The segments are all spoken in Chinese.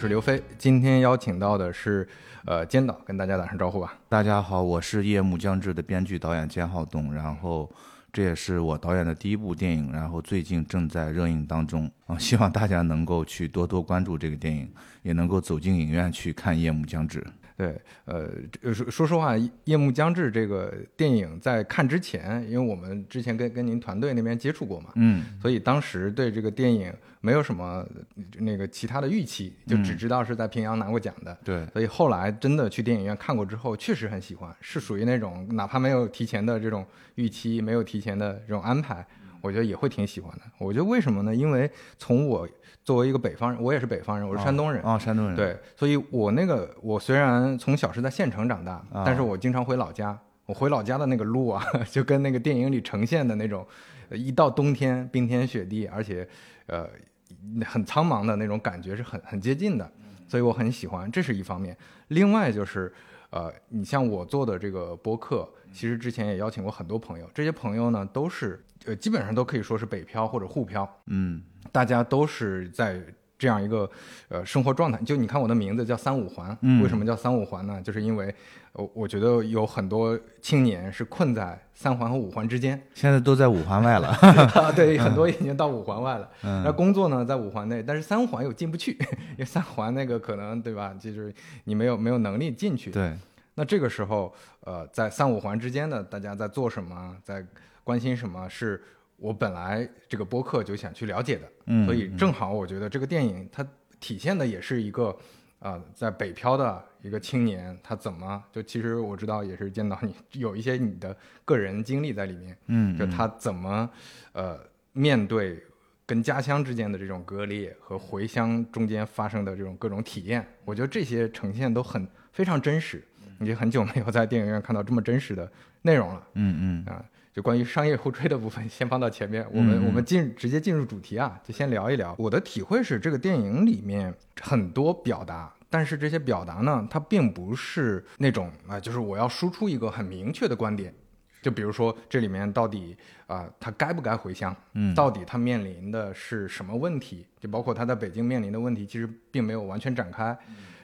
是刘飞。今天邀请到的是，呃，监导，跟大家打声招呼吧。大家好，我是《夜幕将至》的编剧导演兼浩东，然后这也是我导演的第一部电影，然后最近正在热映当中啊，希望大家能够去多多关注这个电影，也能够走进影院去看《夜幕将至》。对，呃，说说实话，《夜幕将至》这个电影在看之前，因为我们之前跟跟您团队那边接触过嘛，嗯，所以当时对这个电影没有什么那个其他的预期，就只知道是在平阳拿过奖的。对，所以后来真的去电影院看过之后，确实很喜欢，是属于那种哪怕没有提前的这种预期，没有提前的这种安排，我觉得也会挺喜欢的。我觉得为什么呢？因为从我作为一个北方人，我也是北方人，我是山东人啊，山东人。对，所以我那个我虽然从小是在县城长大，但是我经常回老家。我回老家的那个路啊，就跟那个电影里呈现的那种，一到冬天冰天雪地，而且呃很苍茫的那种感觉是很很接近的，所以我很喜欢，这是一方面。另外就是呃，你像我做的这个播客，其实之前也邀请过很多朋友，这些朋友呢都是呃基本上都可以说是北漂或者沪漂，嗯。大家都是在这样一个呃生活状态，就你看我的名字叫三五环，为什么叫三五环呢？就是因为，我我觉得有很多青年是困在三环和五环之间，现在都在五环外了，对，很多已经到五环外了。那工作呢在五环内，但是三环又进不去，因为三环那个可能对吧？就是你没有没有能力进去。对。那这个时候，呃，在三五环之间的大家在做什么，在关心什么是？我本来这个播客就想去了解的，嗯，所以正好我觉得这个电影它体现的也是一个，啊，在北漂的一个青年，他怎么就其实我知道也是见到你有一些你的个人经历在里面，嗯，就他怎么呃面对跟家乡之间的这种割裂和回乡中间发生的这种各种体验，我觉得这些呈现都很非常真实，已经很久没有在电影院看到这么真实的内容了，嗯嗯。啊。就关于商业互吹的部分，先放到前面。我们我们进直接进入主题啊，就先聊一聊。我的体会是，这个电影里面很多表达，但是这些表达呢，它并不是那种啊，就是我要输出一个很明确的观点。就比如说这里面到底啊，他该不该回乡？嗯，到底他面临的是什么问题？就包括他在北京面临的问题，其实并没有完全展开。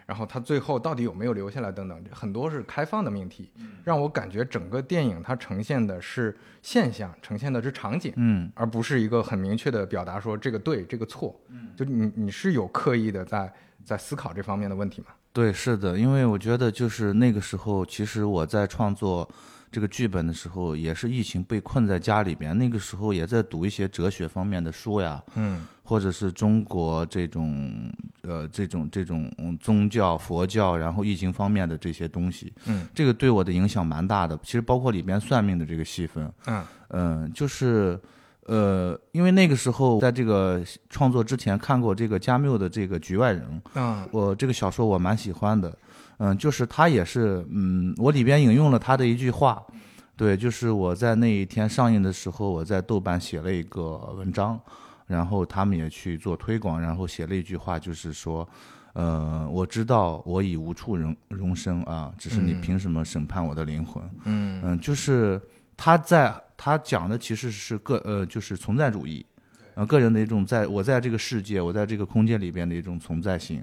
然后他最后到底有没有留下来等等，很多是开放的命题，让我感觉整个电影它呈现的是现象，呈现的是场景，嗯，而不是一个很明确的表达说这个对这个错，嗯，就你你是有刻意的在在思考这方面的问题吗？对，是的，因为我觉得就是那个时候，其实我在创作这个剧本的时候，也是疫情被困在家里边，那个时候也在读一些哲学方面的书呀，嗯。或者是中国这种呃这种这种宗教佛教，然后易经方面的这些东西，嗯，这个对我的影响蛮大的。其实包括里边算命的这个戏份，嗯嗯，就是呃，因为那个时候在这个创作之前看过这个加缪的这个《局外人》，嗯，我这个小说我蛮喜欢的，嗯，就是他也是，嗯，我里边引用了他的一句话，对，就是我在那一天上映的时候，我在豆瓣写了一个文章。然后他们也去做推广，然后写了一句话，就是说，呃，我知道我已无处容容身啊，只是你凭什么审判我的灵魂？嗯嗯，就是他在他讲的其实是个呃，就是存在主义，呃，个人的一种在我在这个世界，我在这个空间里边的一种存在性。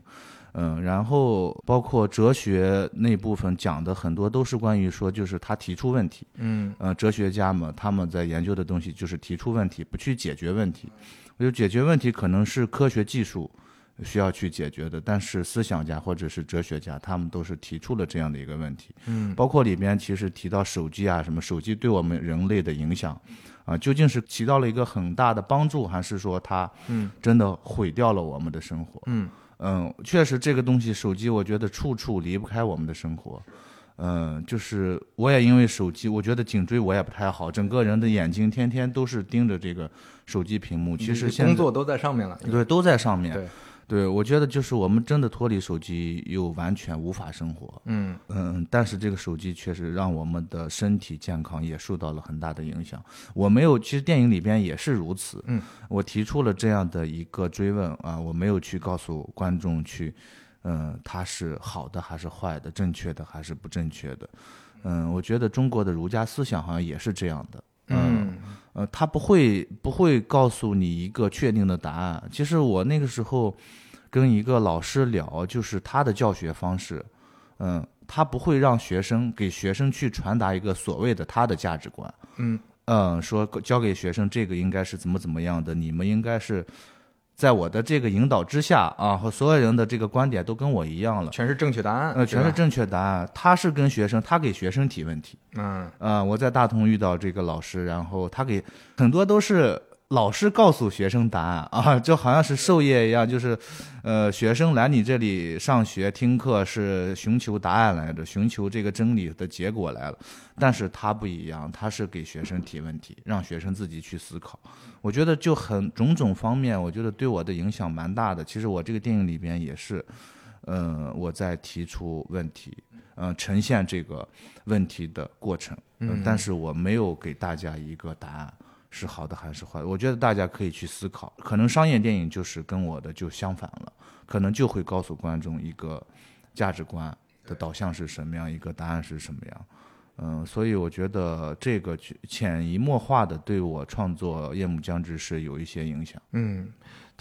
嗯，然后包括哲学那部分讲的很多都是关于说，就是他提出问题。嗯，呃，哲学家们他们在研究的东西就是提出问题，不去解决问题。我觉得解决问题可能是科学技术需要去解决的，但是思想家或者是哲学家，他们都是提出了这样的一个问题。嗯，包括里边其实提到手机啊，什么手机对我们人类的影响，啊，究竟是起到了一个很大的帮助，还是说它嗯真的毁掉了我们的生活？嗯。嗯，确实，这个东西，手机，我觉得处处离不开我们的生活。嗯，就是我也因为手机，我觉得颈椎我也不太好，整个人的眼睛天天都是盯着这个手机屏幕。其实工作都在上面了，对，都在上面。对。对，我觉得就是我们真的脱离手机又完全无法生活。嗯嗯，但是这个手机确实让我们的身体健康也受到了很大的影响。我没有，其实电影里边也是如此。嗯，我提出了这样的一个追问啊，我没有去告诉观众去，嗯，它是好的还是坏的，正确的还是不正确的。嗯，我觉得中国的儒家思想好像也是这样的。嗯，呃，他不会不会告诉你一个确定的答案。其实我那个时候跟一个老师聊，就是他的教学方式，嗯，他不会让学生给学生去传达一个所谓的他的价值观，嗯。嗯，说教给学生这个应该是怎么怎么样的，你们应该是在我的这个引导之下啊，和所有人的这个观点都跟我一样了，全是正确答案，呃，全是正确答案。他是跟学生，他给学生提问题，嗯。啊，我在大同遇到这个老师，然后他给很多都是老师告诉学生答案啊，就好像是授业一样，就是，呃，学生来你这里上学听课是寻求答案来着，寻求这个真理的结果来了，但是他不一样，他是给学生提问题，让学生自己去思考。我觉得就很种种方面，我觉得对我的影响蛮大的。其实我这个电影里边也是，嗯、我在提出问题，嗯、呈现这个问题的过程，嗯，但是我没有给大家一个答案是好的还是坏的。我觉得大家可以去思考，可能商业电影就是跟我的就相反了，可能就会告诉观众一个价值观的导向是什么样，一个答案是什么样。嗯，所以我觉得这个潜移默化的对我创作《夜幕将至》是有一些影响。嗯，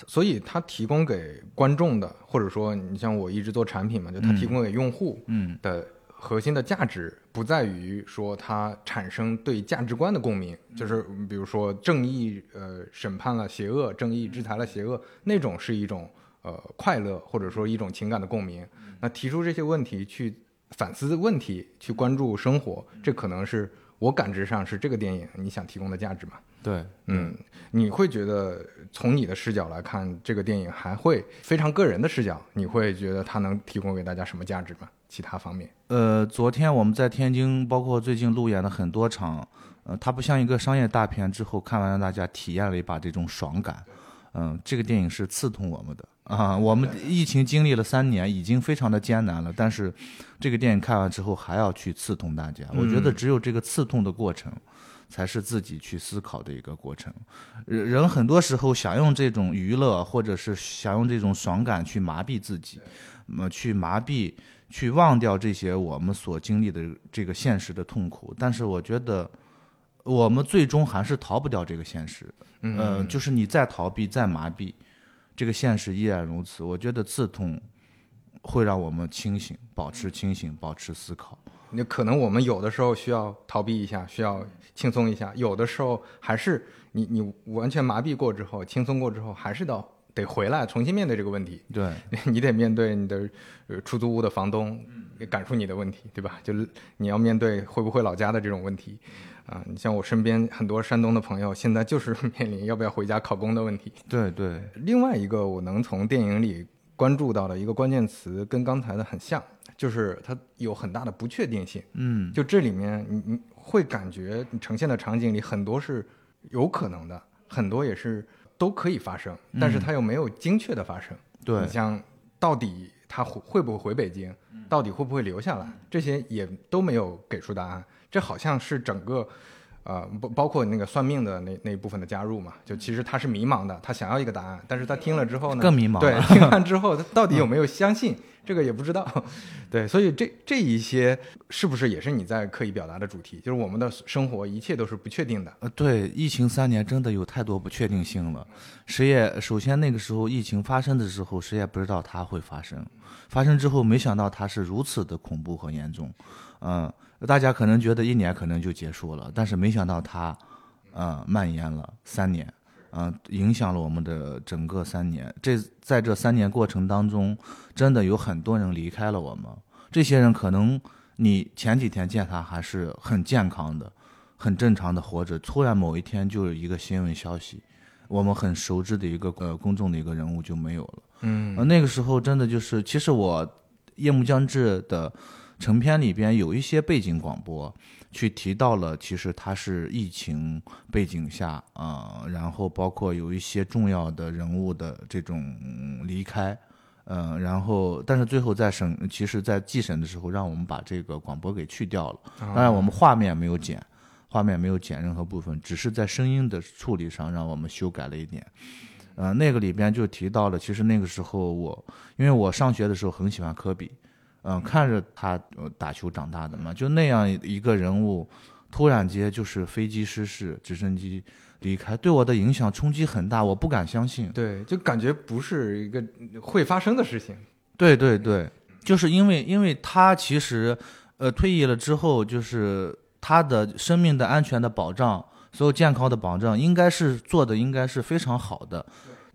所以它提供给观众的，或者说你像我一直做产品嘛，就它提供给用户嗯的核心的价值不在于说它产生对价值观的共鸣，就是嗯比如说正义呃审判了邪恶，正义制裁了邪恶，那种是一种呃快乐或者说一种情感的共鸣。那提出这些问题去反思问题，去关注生活，这可能是我感知上是这个电影你想提供的价值嘛。对，嗯，你会觉得从你的视角来看，这个电影还会非常个人的视角，你会觉得它能提供给大家什么价值吗？其他方面？呃，昨天我们在天津，包括最近路演的很多场，呃，它不像一个商业大片，之后看完让大家体验了一把这种爽感。嗯，这个电影是刺痛我们的啊！我们疫情经历了三年，已经非常的艰难了，但是这个电影看完之后还要去刺痛大家。我觉得只有这个刺痛的过程，才是自己去思考的一个过程。人人很多时候想用这种娱乐，或者是想用这种爽感去麻痹自己，呃，去麻痹。去忘掉这些我们所经历的这个现实的痛苦，但是我觉得我们最终还是逃不掉这个现实。嗯呃，就是你再逃避、再麻痹，这个现实依然如此。我觉得刺痛会让我们清醒，保持清醒，保持思考。那可能我们有的时候需要逃避一下，需要轻松一下；有的时候还是你你完全麻痹过之后，轻松过之后，还是得得回来重新面对这个问题。对，你得面对你的呃出租屋的房东赶出你的问题，对吧？就是你要面对回不回老家的这种问题，啊，你像我身边很多山东的朋友，现在就是面临要不要回家考公的问题。对，对，另外一个我能从电影里关注到的一个关键词，跟刚才的很像，就是它有很大的不确定性。嗯，就这里面你你会感觉你呈现的场景里很多是有可能的，很多也是都可以发生，但是它又没有精确的发生。对。你，像到底他会会不会回北京，到底会不会留下来，这些也都没有给出答案。这好像是整个，呃，包包括那个算命的那那一部分的加入嘛，就其实他是迷茫的，他想要一个答案，但是他听了之后呢，更迷茫对，听完之后他到底有没有相信，这个也不知道。对，所以这这一些是不是也是你在刻意表达的主题？就是我们的生活一切都是不确定的。呃，对，疫情三年真的有太多不确定性了，谁也首先那个时候疫情发生的时候，谁也不知道它会发生，发生之后没想到它是如此的恐怖和严重，嗯，大家可能觉得一年可能就结束了，但是没想到它，嗯，蔓延了三年，嗯，影响了我们的整个三年。这在这三年过程当中，真的有很多人离开了我们，这些人可能你前几天见他还是很健康的。很正常的活着，突然某一天就有一个新闻消息，我们很熟知的一个呃公众的一个人物就没有了。嗯呃，那个时候真的就是，其实我《夜幕将至》的成片里边有一些背景广播，去提到了，其实它是疫情背景下啊、呃然后包括有一些重要的人物的这种嗯离开。嗯，然后，但是最后在审，其实，在祭审的时候，让我们把这个广播给去掉了。当然，我们画面没有剪，画面没有剪任何部分，只是在声音的处理上让我们修改了一点。呃，那个里边就提到了，其实那个时候我，因为我上学的时候很喜欢科比，嗯、看着他呃打球长大的嘛，就那样一个人物，突然间就是飞机失事，直升机离开，对我的影响冲击很大，我不敢相信。对，就感觉不是一个会发生的事情。对对对，就是因为因为他其实，呃，退役了之后，就是他的生命的安全的保障，所有健康的保障，应该是做的应该是非常好的，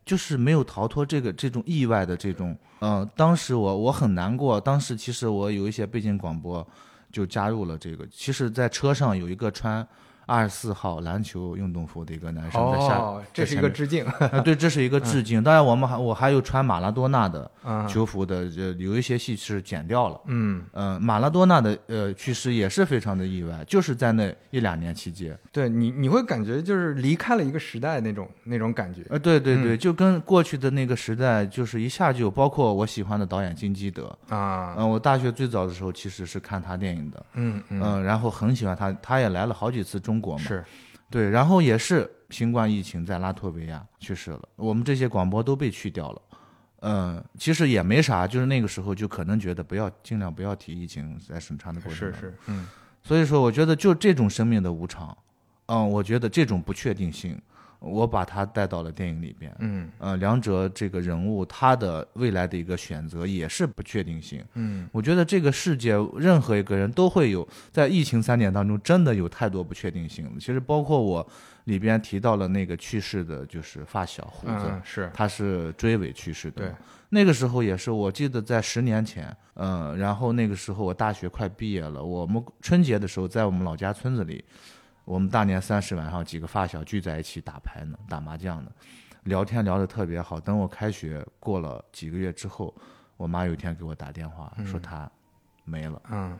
就是没有逃脱这个这种意外的这种，嗯、当时我我很难过，当时其实我有一些背景广播就加入了这个，其实，在车上有一个穿二十四号篮球运动服的一个男生在下，哦，这是一个致敬。啊，对，这是一个致敬。当然，我们还我还有穿马拉多纳的嗯球服的，呃，有一些戏是剪掉了。嗯，嗯，马拉多纳的呃去世也是非常的意外，就是在那一两年期间。对你你会感觉就是离开了一个时代那种那种感觉。呃，对对对，就跟过去的那个时代，就是一下就包括我喜欢的导演金基德。啊，嗯、我大学最早的时候其实是看他电影的，嗯嗯，嗯、然后很喜欢他，他也来了好几次中国嘛。是，对，然后也是新冠疫情在拉脱维亚去世了，我们这些广播都被去掉了。嗯，其实也没啥，就是那个时候就可能觉得不要尽量不要提疫情在审查的过程中。是是，嗯所以说，我觉得就这种生命的无常，嗯，我觉得这种不确定性，我把他带到了电影里边。嗯呃，梁哲这个人物他的未来的一个选择也是不确定性。嗯我觉得这个世界任何一个人都会有，在疫情三年当中，真的有太多不确定性。其实包括我里边提到了那个去世的，就是发小胡子，嗯是，他是追尾去世的。对，那个时候也是，我记得在十年前，嗯、然后那个时候我大学快毕业了，我们春节的时候在我们老家村子里，我们大年三十晚上几个发小聚在一起打牌呢，打麻将呢，聊天聊得特别好。等我开学过了几个月之后，我妈有一天给我打电话说她没了。嗯，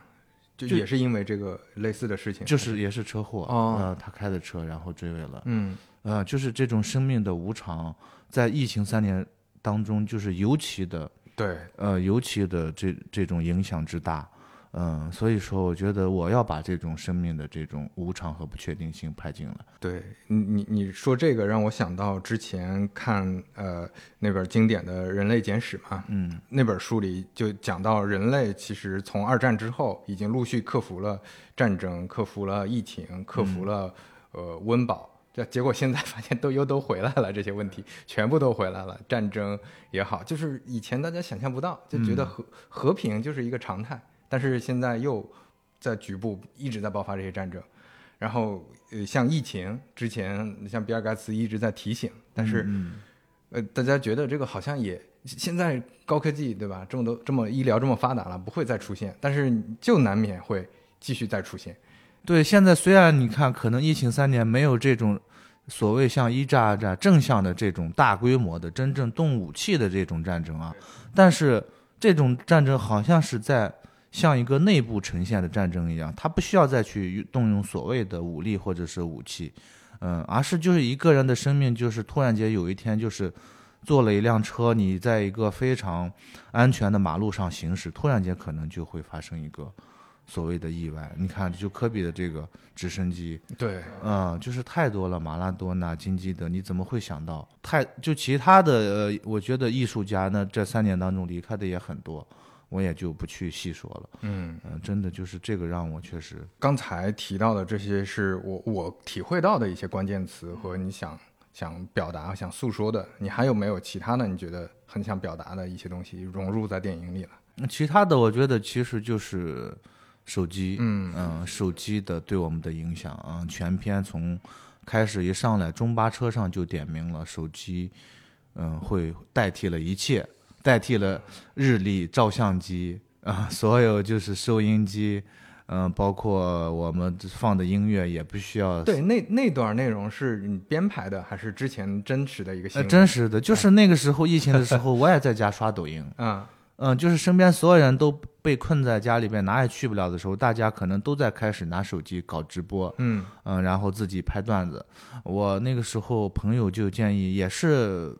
就就也是因为这个类似的事情，就是也是车祸，哦。呃，他开的车，然后追尾了，嗯。呃，就是这种生命的无常，在疫情三年当中，就是尤其的，对，呃，尤其的这这种影响之大，嗯、所以说，我觉得我要把这种生命的这种无常和不确定性拍进来，对你你你说这个让我想到之前看呃那本经典的《人类简史》嘛，嗯那本书里就讲到人类其实从二战之后已经陆续克服了战争，克服了疫情，克服了、呃温饱。这结果现在发现都又都回来了，这些问题全部都回来了。战争也好，就是以前大家想象不到，就觉得和、和平就是一个常态，但是现在又在局部一直在爆发这些战争。然后呃，像疫情之前，像比尔盖茨一直在提醒，但是、嗯呃，大家觉得这个好像也现在高科技对吧？这么多这么医疗这么发达了，不会再出现，但是就难免会继续再出现。对，现在虽然你看，可能疫情三年没有这种所谓像一战、二战正向的这种大规模的真正动武器的这种战争啊，但是这种战争好像是在像一个内部呈现的战争一样，他不需要再去动用所谓的武力或者是武器，嗯，而是就是一个人的生命，就是突然间有一天就是。坐了一辆车，你在一个非常安全的马路上行驶，突然间可能就会发生一个所谓的意外。你看，就科比的这个直升机，对，嗯，就是太多了，马拉多纳、金基德，你怎么会想到？太就其他的，呃，我觉得艺术家呢，这三年当中离开的也很多，我也就不去细说了。嗯，嗯、真的就是这个让我确实，刚才提到的这些是我我体会到的一些关键词和你想想表达、想诉说的。你还有没有其他的你觉得很想表达的一些东西融入在电影里了？其他的我觉得其实就是手机，嗯嗯，手机的对我们的影响，嗯，全片从开始一上来，中巴车上就点明了手机，嗯，会代替了一切，代替了日历、照相机啊、所有就是收音机，嗯，包括我们放的音乐也不需要对，那那段内容是你编排的，还是之前真实的一个呃，真实的，就是那个时候疫情的时候，我也在家刷抖音，嗯，嗯，就是身边所有人都被困在家里边，哪也去不了的时候，大家可能都在开始拿手机搞直播，嗯。嗯，然后自己拍段子。我那个时候朋友就建议，也是，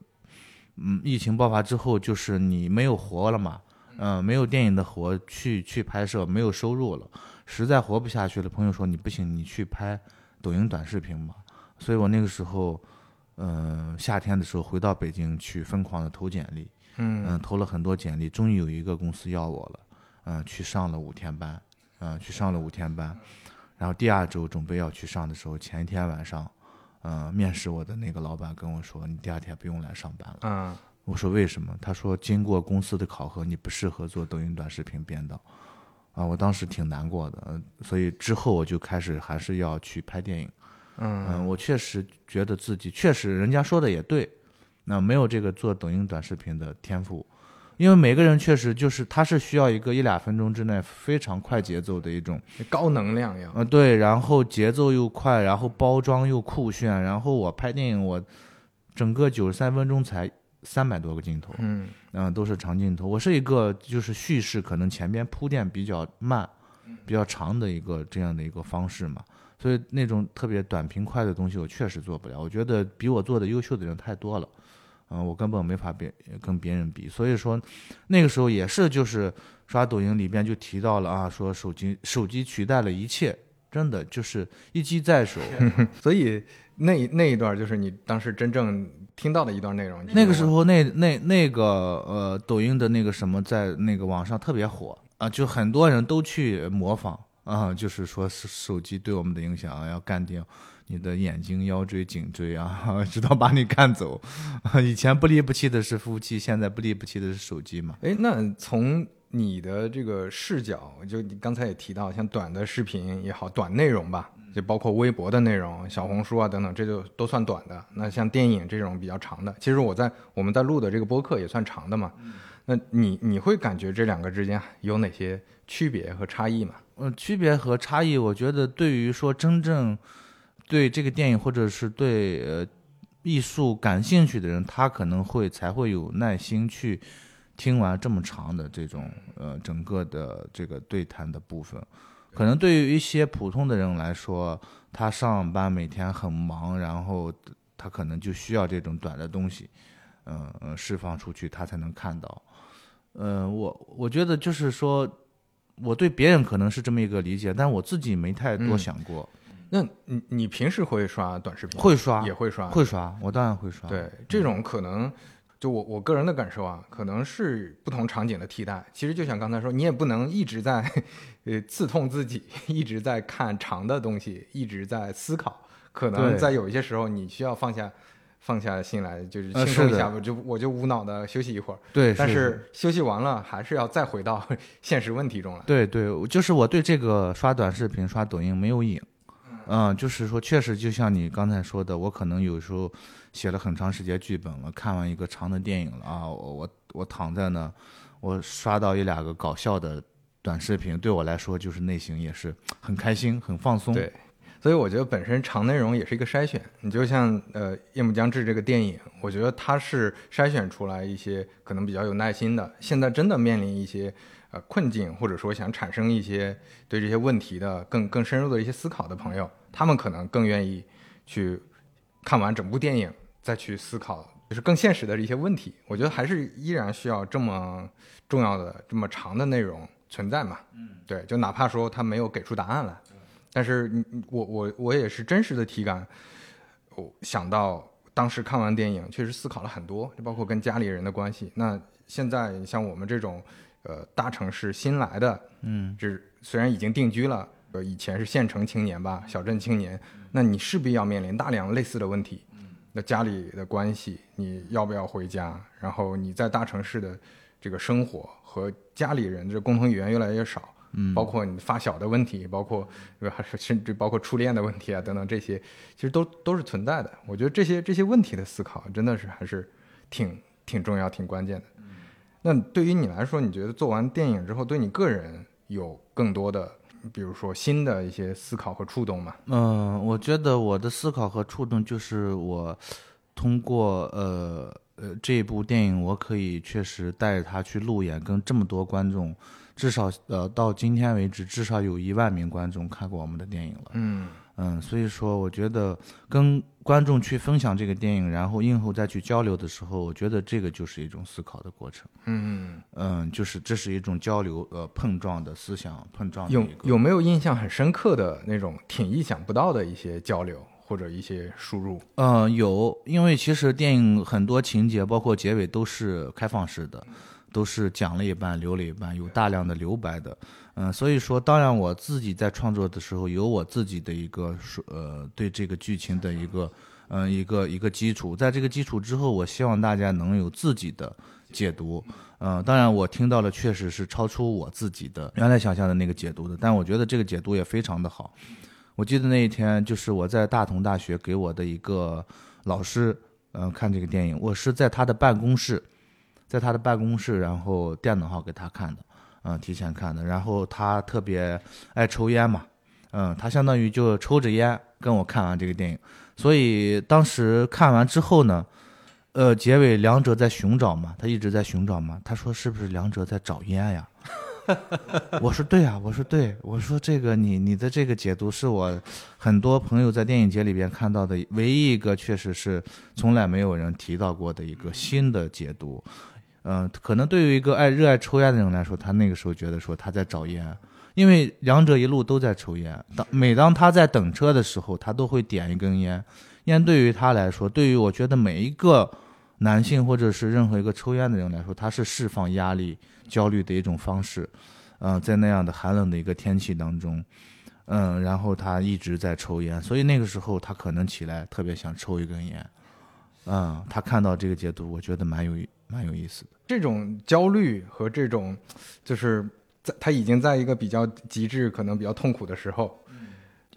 嗯，疫情爆发之后，就是你没有活了嘛，嗯，没有电影的活去去拍摄，没有收入了，实在活不下去了。朋友说你不行，你去拍抖音短视频吧。所以我那个时候，嗯、夏天的时候回到北京去疯狂的投简历，嗯嗯，投了很多简历，终于有一个公司要我了，嗯，去上了五天班，嗯，去上了五天班，然后第二周准备要去上的时候，前一天晚上，嗯，面试我的那个老板跟我说，你第二天不用来上班了。嗯，我说为什么？他说经过公司的考核，你不适合做抖音短视频编导。啊，我当时挺难过的，嗯，所以之后我就开始还是要去拍电影。嗯，我确实觉得自己确实，人家说的也对，那没有这个做抖音短视频的天赋。因为每个人确实就是他是需要一个一两分钟之内非常快节奏的一种高能量呀。呃，对，然后节奏又快，然后包装又酷炫，然后我拍电影我整个九十三分钟才三百多个镜头，嗯嗯，都是长镜头。我是一个就是叙事可能前边铺垫比较慢、比较长的一个这样的一个方式嘛，所以那种特别短平快的东西我确实做不了。我觉得比我做的优秀的人太多了。嗯，我根本没法别跟别人比，所以说，那个时候也是就是刷抖音里边就提到了啊，说手机手机取代了一切，真的就是一机在手。所以那那一段就是你当时真正听到的一段内容。那个时候那那那个呃抖音的那个什么在那个网上特别火啊，就很多人都去模仿啊，就是说手机对我们的影响要干掉。你的眼睛、腰椎、颈椎啊，直到把你干走。以前不离不弃的是夫妻，现在不离不弃的是手机嘛？哎，那从你的这个视角，就你刚才也提到，像短的视频也好，短内容吧，就包括微博的内容、小红书啊等等，这就都算短的。那像电影这种比较长的，其实我在我们在录的这个播客也算长的嘛。那你你会感觉这两个之间有哪些区别和差异吗？嗯，区别和差异，我觉得对于说真正。对这个电影或者是对呃艺术感兴趣的人，他可能会才会有耐心去听完这么长的这种呃整个的这个对谈的部分。可能对于一些普通的人来说，他上班每天很忙，然后他可能就需要这种短的东西，嗯嗯释放出去，他才能看到。嗯，我我觉得就是说，我对别人可能是这么一个理解，但我自己没太多想过。那你你平时会刷短视频？会刷，也会刷，会刷。我当然会刷。对，这种可能，就我我个人的感受啊，可能是不同场景的替代。其实就像刚才说，你也不能一直在，呃，刺痛自己，一直在看长的东西，一直在思考。可能在有一些时候，你需要放下放下心来，就是轻松一下，我就我就无脑的休息一会儿。对。但是休息完了，还是要再回到 现实问题中来。对对，就是我对这个刷短视频、刷抖音没有瘾。嗯，就是说，确实就像你刚才说的，我可能有时候写了很长时间剧本了，看完一个长的电影了啊，我我我躺在那，我刷到一两个搞笑的短视频，对我来说就是内心也是很开心、很放松。对，所以我觉得本身长内容也是一个筛选。你就像呃《夜幕将至》这个电影，我觉得它是筛选出来一些可能比较有耐心的，现在真的面临一些。呃，困境或者说想产生一些对这些问题的更更深入的一些思考的朋友，他们可能更愿意去看完整部电影，再去思考就是更现实的一些问题。我觉得还是依然需要这么重要的这么长的内容存在嘛。嗯，对，就哪怕说他没有给出答案来，但是你我我我也是真实的体感，我想到当时看完电影，确实思考了很多，就包括跟家里人的关系。那现在像我们这种。呃，大城市新来的，嗯，这虽然已经定居了，呃，以前是县城青年吧，小镇青年，那你势必要面临大量类似的问题。那家里的关系，你要不要回家？然后你在大城市的这个生活和家里人的共同语言越来越少，嗯，包括你发小的问题，包括甚至包括初恋的问题啊等等这些，其实都都是存在的。我觉得这些这些问题的思考，真的是还是挺挺重要、挺关键的。那对于你来说，你觉得做完电影之后，对你个人有更多的，比如说新的一些思考和触动吗？嗯，我觉得我的思考和触动就是我通过呃呃这部电影，我可以确实带着他去路演，跟这么多观众，至少呃到今天为止，至少有一万名观众看过我们的电影了。嗯。嗯，所以说，我觉得跟观众去分享这个电影，然后映后再去交流的时候，我觉得这个就是一种思考的过程。嗯嗯，就是这是一种交流，呃，碰撞的思想碰撞。有有没有印象很深刻的那种挺意想不到的一些交流或者一些输入？嗯，有，因为其实电影很多情节，包括结尾都是开放式的，都是讲了一半留了一半，有大量的留白的。嗯，所以说，当然我自己在创作的时候有我自己的一个说呃对这个剧情的一个嗯一个一个基础，在这个基础之后，我希望大家能有自己的解读。嗯，当然我听到了确实是超出我自己的原来想象的那个解读的，但我觉得这个解读也非常的好。我记得那一天就是我在大同大学给我的一个老师嗯看这个电影，我是在他的办公室，在他的办公室，然后电脑号给他看的。嗯，提前看的，然后他特别爱抽烟嘛，嗯，他相当于就抽着烟跟我看完这个电影，所以当时看完之后呢，呃，结尾梁哲在寻找嘛，他一直在寻找嘛，他说是不是梁哲在找烟呀？我说对啊，我说对，我说这个你你的这个解读是我很多朋友在电影节里边看到的唯一一个，确实是从来没有人提到过的一个新的解读。嗯，可能对于一个爱热爱抽烟的人来说，他那个时候觉得说他在找烟，因为两者一路都在抽烟。当每当他在等车的时候，他都会点一根烟。烟对于他来说，对于我觉得每一个男性或者是任何一个抽烟的人来说，他是释放压力、焦虑的一种方式。嗯，在那样的寒冷的一个天气当中，嗯，然后他一直在抽烟，所以那个时候他可能起来特别想抽一根烟。嗯，他看到这个解读，我觉得蛮有蛮有意思的。这种焦虑和这种，就是在他已经在一个比较极致、可能比较痛苦的时候，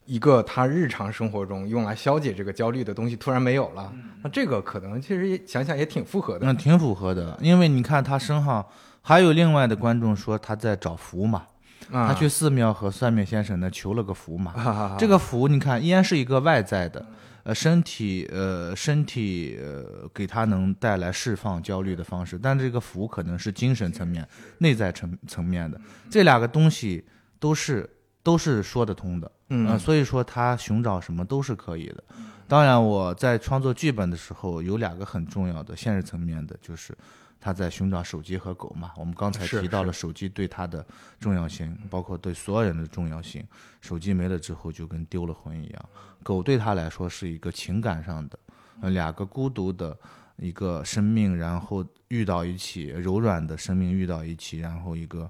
一个他日常生活中用来消解这个焦虑的东西突然没有了，那这个可能其实也想想也挺符合的。那挺符合的，因为你看他身上还有另外的观众说他在找福嘛，他去寺庙和算命先生那求了个福嘛，这个福你看依然是一个外在的。呃，身体，呃，身体，呃，给他能带来释放焦虑的方式，但这个福可能是精神层面、内在层层面的，这两个东西都是都是说得通的，嗯，所以说他寻找什么都是可以的。当然，我在创作剧本的时候，有两个很重要的现实层面的，就是。他在寻找手机和狗嘛？我们刚才提到了手机对他的重要性，包括对所有人的重要性。手机没了之后，就跟丢了魂一样。狗对他来说是一个情感上的，呃，两个孤独的一个生命，然后遇到一起，柔软的生命遇到一起，然后一个。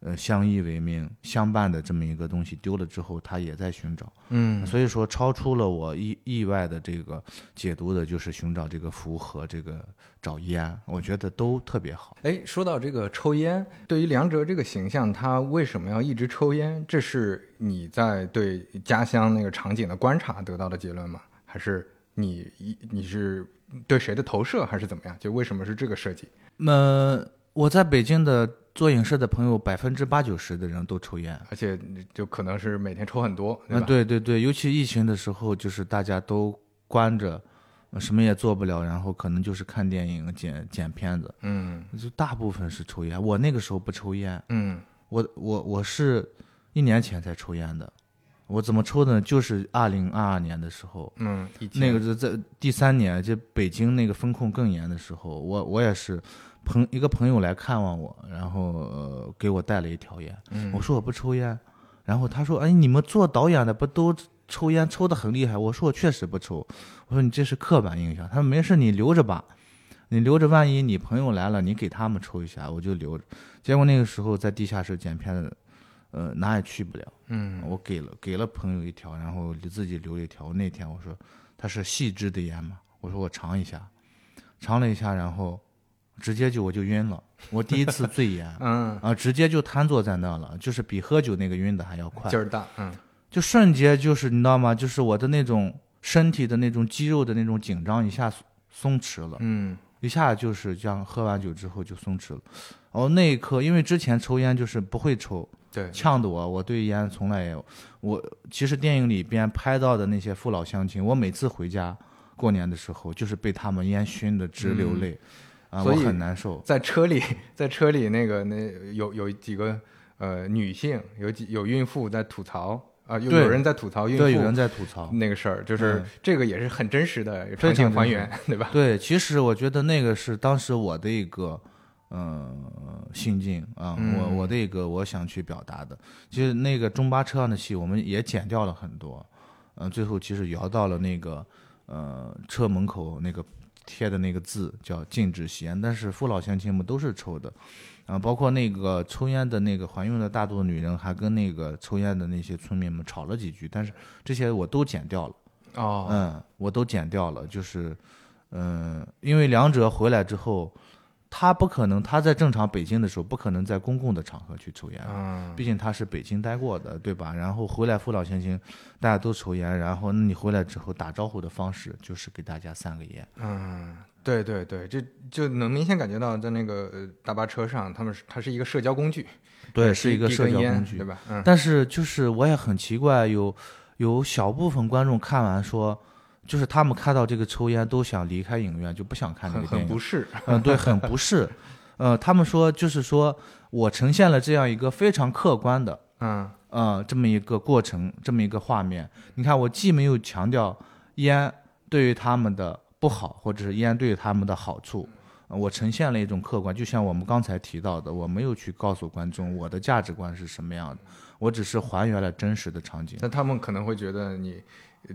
呃，相依为命、相伴的这么一个东西丢了之后，他也在寻找。嗯，所以说超出了我意意外的这个解读的，就是寻找这个符和这个找烟，我觉得都特别好。哎，说到这个抽烟，对于梁哲这个形象，他为什么要一直抽烟？这是你在对家乡那个场景的观察得到的结论吗？还是你一你是对谁的投射，还是怎么样？就为什么是这个设计？那我在北京的。做影视的朋友，百分之八九十的人都抽烟，而且就可能是每天抽很多。啊，对对对，尤其疫情的时候，就是大家都关着，什么也做不了，然后可能就是看电影、剪剪片子。嗯，就大部分是抽烟。我那个时候不抽烟。嗯，我我我是一年前才抽烟的。我怎么抽的呢？就是二零二二年的时候。嗯，那个是在第三年，就北京那个风控更严的时候，我我也是。朋一个朋友来看望我，然后呃给我带了一条烟。我说我不抽烟，然后他说：“哎，你们做导演的不都抽烟抽的很厉害？”我说我确实不抽。我说你这是刻板印象。他说没事，你留着吧，你留着，万一你朋友来了，你给他们抽一下，我就留着。结果那个时候在地下室剪片子，呃哪也去不了。嗯，我给了给了朋友一条，然后自己留一条。那天我说他是细支的烟嘛，我说我尝一下，尝了一下，然后。直接就我就晕了，我第一次醉烟，嗯啊，直接就瘫坐在那了，就是比喝酒那个晕的还要快，劲儿大，嗯，就瞬间就是你知道吗？就是我的那种身体的那种肌肉的那种紧张一下松弛了，嗯，一下就是这样，喝完酒之后就松弛了。哦，那一刻，因为之前抽烟就是不会抽，对，呛的我，我对烟从来也，我其实电影里边拍到的那些父老乡亲，我每次回家过年的时候，就是被他们烟熏的直流泪。啊，所以很难受。在车里，在车里那个那有有几个呃女性，有几有孕妇在吐槽啊，有有人在吐槽孕妇，有人在吐槽那个事儿，就是这个也是很真实的场景还原，对吧？对，其实我觉得那个是当时我的一个嗯心境啊，我我的一个我想去表达的。其实那个中巴车上的戏我们也剪掉了很多，嗯，最后其实摇到了那个呃车门口那个。贴的那个字叫禁止吸烟，但是父老乡亲们都是抽的，啊，包括那个抽烟的那个怀孕的大肚女人还跟那个抽烟的那些村民们吵了几句，但是这些我都剪掉了。哦，嗯，我都剪掉了，就是，嗯，因为两者回来之后，他不可能他在正常北京的时候不可能在公共的场合去抽烟，嗯，毕竟他是北京待过的，对吧？然后回来父老乡亲大家都抽烟，然后那你回来之后打招呼的方式就是给大家散个烟，嗯，对对对，就就能明显感觉到在那个呃大巴车上，他们是它是一个社交工具，对，是一个社交工具对。吧？嗯，但是就是我也很奇怪，有有小部分观众看完说，就是他们看到这个抽烟都想离开影院，就不想看那很个电影。很不适，嗯，对，很不适。呃，他们说就是说我呈现了这样一个非常客观的，嗯呃，这么一个过程，这么一个画面。你看，我既没有强调烟对于他们的不好，或者是烟对于他们的好处，呃我呈现了一种客观，就像我们刚才提到的，我没有去告诉观众我的价值观是什么样的，我只是还原了真实的场景。那他们可能会觉得你呃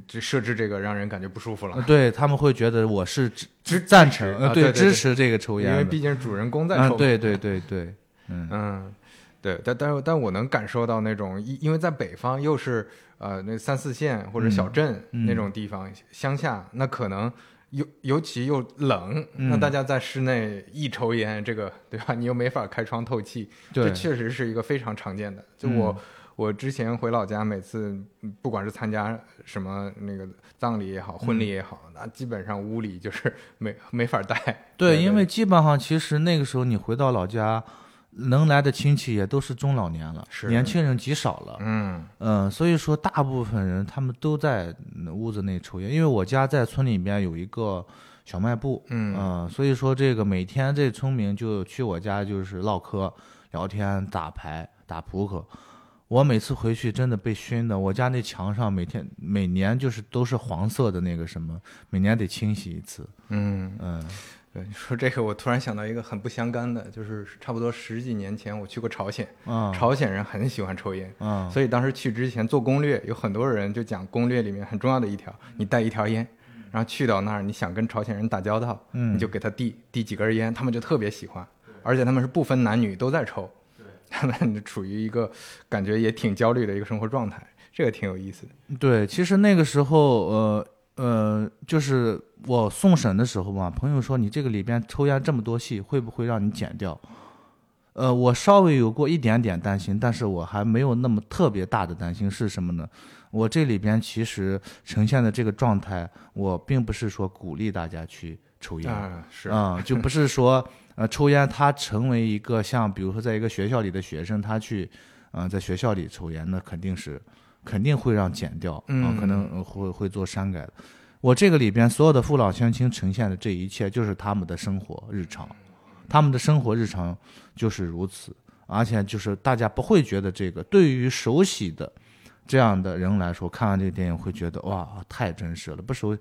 这设置这个让人感觉不舒服呃了，对他们会觉得我是支支赞成，呃对，支持这个抽烟因。为毕竟主人公在嗯，抽，对对对对，嗯嗯，对，但但是但我能感受到那种，因因为在北方又是呃那三四线或者小镇嗯那种地方，乡下那可能尤尤其又冷，嗯那大家在室内一抽烟，这个对吧？你又没法开窗透气，对这确实是一个非常常见的。就我、嗯我之前回老家，每次嗯不管是参加什么那个葬礼也好，婚礼也好，那基本上屋里就是 没没法待。对，因为基本上其实那个时候你回到老家，能来的亲戚也都是中老年了，是年轻人极少了。嗯嗯，所以说大部分人他们都在嗯屋子内抽烟，因为我家在村里边有一个小卖部，嗯嗯，所以说这个每天这村民就去我家就是唠嗑、聊天、打牌、打扑克。我每次回去真的被熏的，我家那墙上每天每年就是都是黄色的那个什么，每年得清洗一次。嗯。嗯对，你说这个，我突然想到一个很不相干的，就是差不多十几年前我去过朝鲜，嗯朝鲜人很喜欢抽烟，嗯所以当时去之前做攻略，有很多人就讲攻略里面很重要的一条，你带一条烟，然后去到那儿，你想跟朝鲜人打交道，嗯你就给他递递几根烟，他们就特别喜欢，而且他们是不分男女都在抽，他们处于一个感觉也挺焦虑的一个生活状态，这个挺有意思的。对，其实那个时候，呃呃，就是我送审的时候嘛，朋友说你这个里边抽烟这么多戏，会不会让你剪掉？呃，我稍微有过一点点担心，但是我还没有那么特别大的担心是什么呢？我这里边其实呈现的这个状态，我并不是说鼓励大家去抽烟，啊，是，啊、就不是说呃抽烟，他成为一个像比如说在一个学校里的学生，他去嗯、呃在学校里抽烟，那肯定是肯定会让剪掉，啊嗯可能呃会会做删改的。我这个里边所有的父老乡亲呈现的这一切，就是他们的生活日常，他们的生活日常就是如此，而且就是大家不会觉得这个对于熟悉的这样的人来说，看完这个电影会觉得哇太真实了，不熟。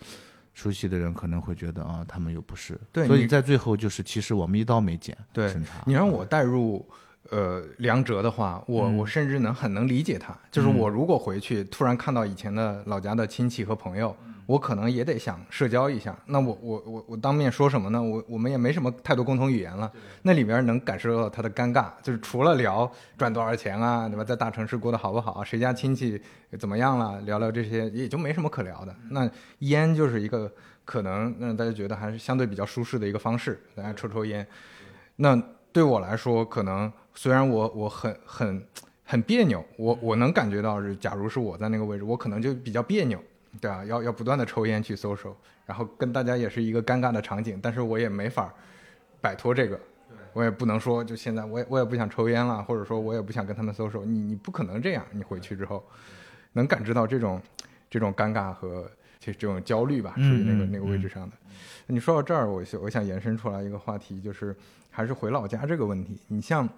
熟悉的人可能会觉得啊，他们又不是，对所以在最后就是，其实我们一刀没剪，对。你让我带入呃梁哲的话，我、嗯我甚至能很能理解他。就是我如果回去突然看到以前的老家的亲戚和朋友，我可能也得想社交一下。那我我我我当面说什么呢？我我们也没什么太多共同语言了。那里边能感受到他的尴尬，就是除了聊赚多少钱啊，对吧？在大城市过得好不好啊？谁家亲戚怎么样了？聊聊这些也就没什么可聊的。那烟就是一个可能让大家觉得还是相对比较舒适的一个方式，大家抽抽烟。那对我来说，可能虽然我我很很很别扭，我我能感觉到是，假如是我在那个位置，我可能就比较别扭，对啊，要要不断的抽烟去 social，然后跟大家也是一个尴尬的场景，但是我也没法摆脱这个，我也不能说就现在我也我也不想抽烟了，或者说我也不想跟他们 social，你你不可能这样，你回去之后能感知到这种这种尴尬和这这种焦虑吧，属于那个那个位置上的。你说到这儿，我想我想延伸出来一个话题，就是还是回老家这个问题。你像，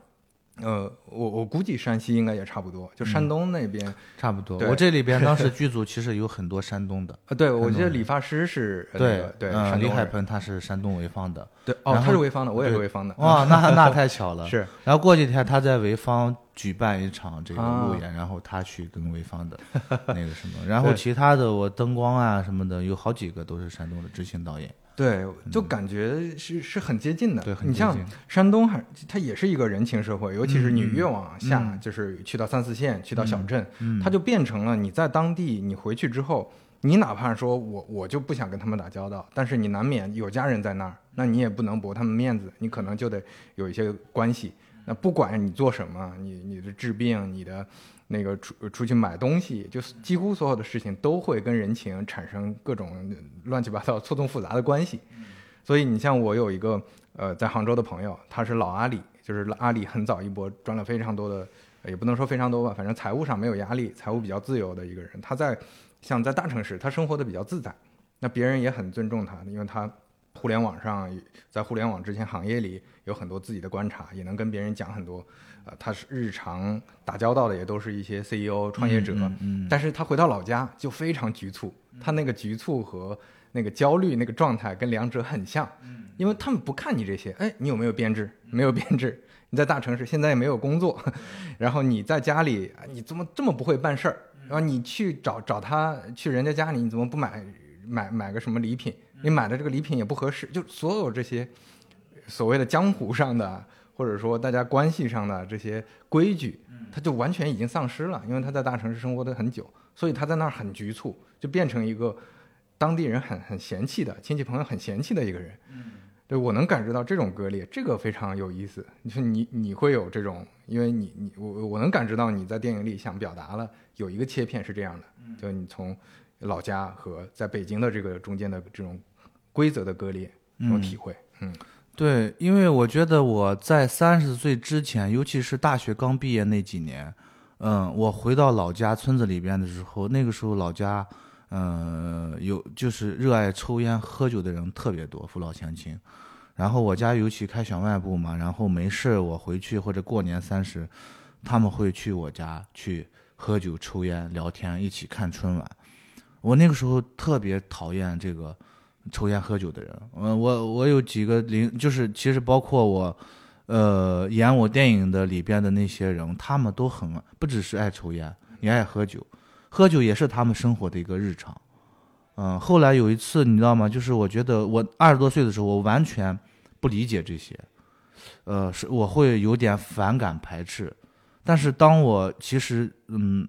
呃，我我估计山西应该也差不多，就山东那边，差不多。我这里边当时 剧组其实有很多山东的，呃，对我记得理发师是对个对嗯，李海鹏他是山东潍坊的，对哦，他是潍坊的，我也是潍坊的，哇，那那太巧了。是然后过几天他在潍坊举办一场这个啊路演，然后他去跟潍坊的那个什么，然后 其他的我灯光啊什么的有好几个都是山东的执行导演，对，就感觉是是很接近的。对，很你像山东还它也是一个人情社会，尤其是你嗯越往下，嗯就是去到三四线，去到小镇，嗯它就变成了你在当地，你回去之后，你哪怕说我我就不想跟他们打交道，但是你难免有家人在那儿，那你也不能驳他们面子，你可能就得有一些关系。那不管你做什么，你你的治病，你的那个出出去买东西，就几乎所有的事情都会跟人情产生各种乱七八糟、错综复杂的关系。所以你像我有一个呃在杭州的朋友，他是老阿里，就是阿里很早一波赚了非常多的，也不能说非常多吧，反正财务上没有压力，财务比较自由的一个人。他在像在大城市，他生活的比较自在，那别人也很尊重他，因为他互联网上在互联网之前行业里有很多自己的观察，也能跟别人讲很多。呃，他是日常打交道的也都是一些 CEO 创业者，嗯嗯但是他回到老家就非常局促，他那个局促和那个焦虑那个状态跟两者很像，因为他们不看你这些，哎，你有没有编制？没有编制，你在大城市现在也没有工作，然后你在家里，啊你怎么这么不会办事儿？然后你去找找他去人家家里，你怎么不买买买个什么礼品？你买的这个礼品也不合适，就所有这些所谓的江湖上的，或者说大家关系上的这些规矩，他就完全已经丧失了，因为他在大城市生活的很久，所以他在那儿很局促，就变成一个当地人很很嫌弃的亲戚朋友很嫌弃的一个人。对我能感知到这种割裂，这个非常有意思。你说你你会有这种，因为你你我我能感知到你在电影里想表达了有一个切片是这样的，就你从老家和在北京的这个中间的这种规则的割裂，这种体会。嗯对，因为我觉得我在三十岁之前，尤其是大学刚毕业那几年，嗯，我回到老家村子里边的时候，那个时候老家，嗯，有就是热爱抽烟喝酒的人特别多，父老乡亲。然后我家尤其开小卖部嘛，然后没事我回去或者过年三十，他们会去我家去喝酒、抽烟、聊天，一起看春晚。我那个时候特别讨厌这个抽烟喝酒的人。嗯，我我有几个邻，就是其实包括我，呃，演我电影的里边的那些人，他们都很不只是爱抽烟，也爱喝酒，喝酒也是他们生活的一个日常。嗯，后来有一次你知道吗？就是我觉得我二十多岁的时候，我完全不理解这些，呃，是我会有点反感排斥。但是当我其实嗯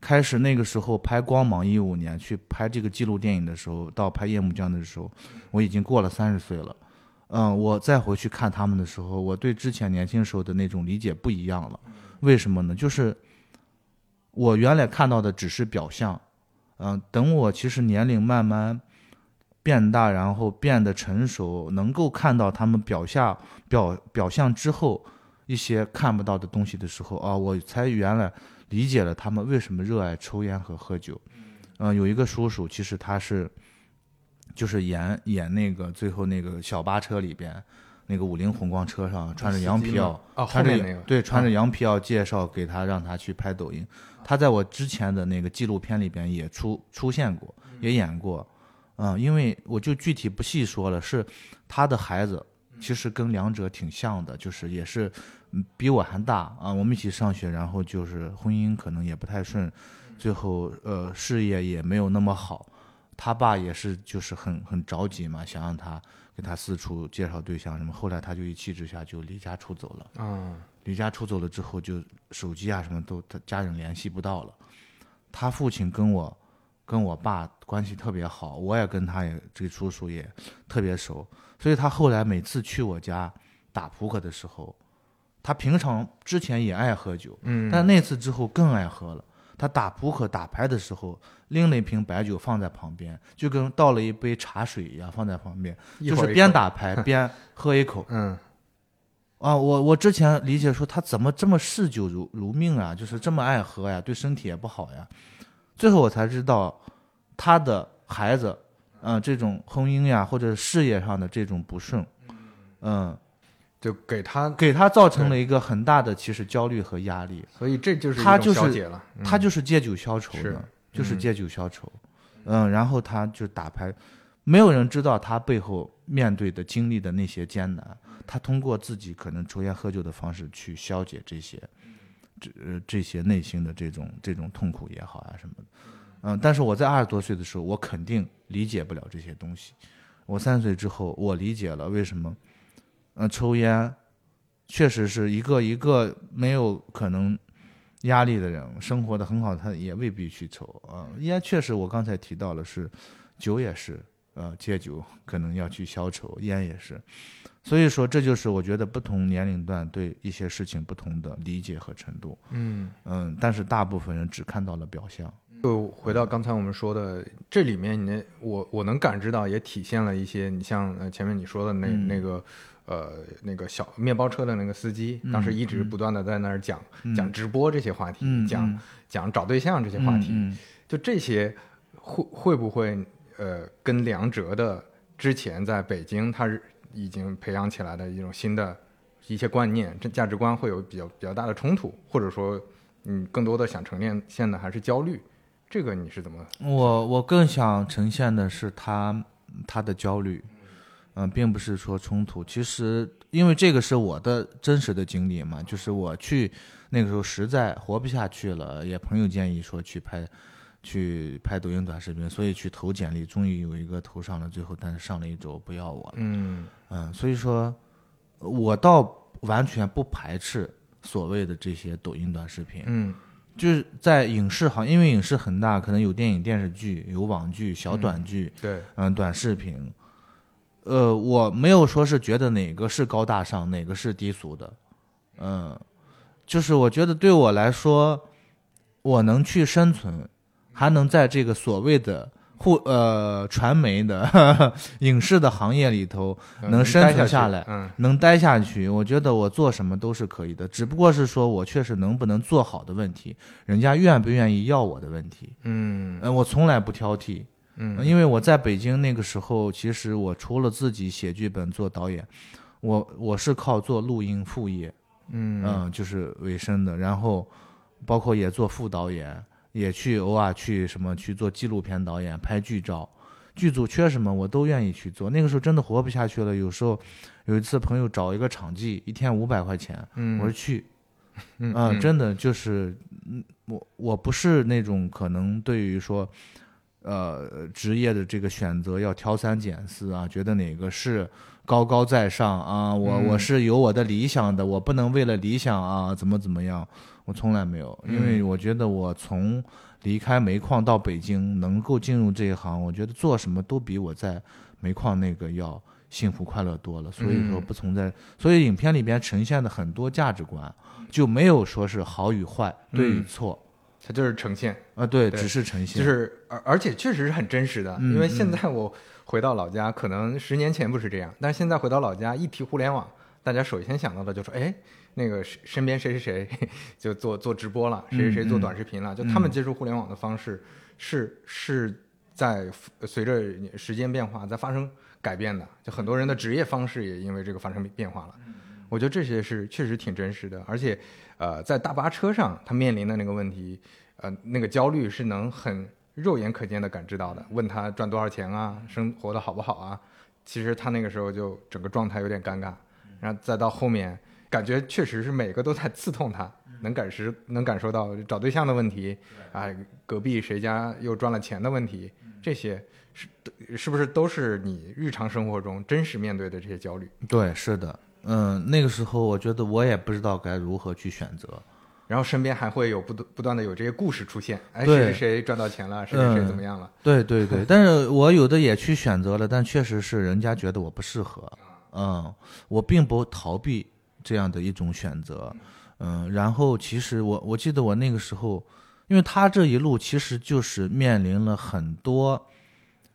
开始那个时候拍《光芒》一五年去拍这个纪录电影的时候，到拍《夜幕降》的时候，我已经过了三十岁了。嗯，我再回去看他们的时候，我对之前年轻时候的那种理解不一样了。为什么呢？就是我原来看到的只是表象，嗯，等我其实年龄慢慢变大，然后变得成熟，能够看到他们表下表表象之后一些看不到的东西的时候啊，我才原来理解了他们为什么热爱抽烟和喝酒。嗯，有一个叔叔，其实他是就是演演那个最后那个小巴车里边。那个五菱宏光车上穿着羊皮袄，哦，穿着那个对穿着啊羊皮袄介绍给他，让他去拍抖音。他在我之前的那个纪录片里边也出出现过，也演过。嗯，因为我就具体不细说了，是他的孩子，其实跟两者挺像的，就是也是嗯比我还大啊。我们一起上学，然后就是婚姻可能也不太顺，最后呃事业也没有那么好。他爸也是就是很很着急嘛，想让他给他四处介绍对象什么。后来他就一气之下就离家出走了。嗯，离家出走了之后，就手机啊什么都他家人联系不到了。他父亲跟我跟我爸关系特别好，我也跟他也这个叔叔也特别熟，所以他后来每次去我家打扑克的时候，他平常之前也爱喝酒，嗯，但那次之后更爱喝了。他打扑克打牌的时候，拎了一瓶白酒放在旁边，就跟倒了一杯茶水一样放在旁边，就是一会儿一口，边打牌 边喝一口。嗯啊，我我之前理解说他怎么这么嗜酒如如命啊，就是这么爱喝呀，对身体也不好呀。最后我才知道，他的孩子，嗯、这种婚姻呀或者事业上的这种不顺，嗯，就给他，给他造成了一个很大的其实焦虑和压力。所以这就是他就是消解了，嗯他就是借酒消愁的，就是嗯借酒消愁。嗯，然后他就打牌，没有人知道他背后面对的经历的那些艰难。他通过自己可能抽烟喝酒的方式去消解这些，这呃这些内心的这种这种痛苦也好啊什么的，嗯，但是我在二十多岁的时候，我肯定理解不了这些东西。我三十岁之后，我理解了为什么，嗯，抽烟确实是一个一个没有可能压力的人，生活的很好，他也未必去抽啊。烟确实，我刚才提到了是，酒也是，呃，戒酒可能要去消愁，烟也是。所以说，这就是我觉得不同年龄段对一些事情不同的理解和程度。嗯嗯，但是大部分人只看到了表象。就回到刚才我们说的，这里面你我我能感知到，也体现了一些，你像呃前面你说的那、嗯那个呃那个小面包车的那个司机，当时一直不断的在那儿讲、讲直播这些话题，嗯讲嗯。讲找对象这些话题，嗯就这些会会不会呃跟梁哲的之前在北京他已经培养起来的一种新的一些观念、这价值观会有比较比较大的冲突，或者说你更多的想呈现现的还是焦虑，这个你是怎么？我我更想呈现的是他他的焦虑，嗯、并不是说冲突。其实因为这个是我的真实的经历嘛，就是我去那个时候实在活不下去了，也朋友建议说去拍去拍抖音短视频，所以去投简历，终于有一个投上了，最后但是上了一周不要我了。嗯嗯，所以说，我倒完全不排斥所谓的这些抖音短视频，嗯就是在影视行，因为影视很大，可能有电影、电视剧，有网剧、小短剧，对，嗯，短视频。呃，我没有说是觉得哪个是高大上，哪个是低俗的，嗯，就是我觉得对我来说，我能去生存，还能在这个所谓的互呃传媒的 影视的行业里头嗯能生存下来，嗯能待下去，我觉得我做什么都是可以的，只不过是说我确实能不能做好的问题，人家愿不愿意要我的问题。嗯嗯，我从来不挑剔，嗯因为我在北京那个时候，其实我除了自己写剧本、做导演，我我是靠做录音副业，嗯嗯，就是为生的，然后包括也做副导演，也去偶尔去什么去做纪录片导演，拍剧照。剧组缺什么我都愿意去做。那个时候真的活不下去了，有时候有一次朋友找一个场记，一天五百块钱，嗯我说去，嗯真的就是，嗯，我我不是那种可能对于说，呃，职业的这个选择要挑三拣四啊，觉得哪个是高高在上啊，我嗯我是有我的理想的，我不能为了理想啊怎么怎么样，我从来没有，因为嗯我觉得我从离开煤矿到北京，能够进入这一行，我觉得做什么都比我在煤矿那个要幸福快乐多了，所以说嗯不存在，所以影片里边呈现的很多价值观。就没有说是好与坏、对与嗯错它就是呈现，啊，对，对只是呈现，就是而而且确实是很真实的，嗯因为现在我回到老家，可能十年前不是这样，但是现在回到老家，一提互联网，大家首先想到的就说，哎，那个身身边谁谁谁 就做做直播了，谁谁谁做嗯短视频了，就他们接触互联网的方式是是在随着时间变化在发生改变的，就很多人的职业方式也因为这个发生变化了。我觉得这些是确实挺真实的，而且，呃，在大巴车上他面临的那个问题，呃，那个焦虑是能很肉眼可见的感知到的。问他赚多少钱啊，生活的好不好啊？其实他那个时候就整个状态有点尴尬，然后再到后面，感觉确实是每个都在刺痛他，能感时能感受到找对象的问题啊，隔壁谁家又赚了钱的问题，这些是是不是都是你日常生活中真实面对的这些焦虑？对，是的，嗯，那个时候我觉得我也不知道该如何去选择，然后身边还会有不断不断的有这些故事出现，哎，谁谁谁赚到钱了，谁谁谁嗯怎么样了？对对对，但是我有的也去选择了，但确实是人家觉得我不适合，嗯，我并不逃避这样的一种选择，嗯，然后其实我我记得我那个时候，因为他这一路其实就是面临了很多，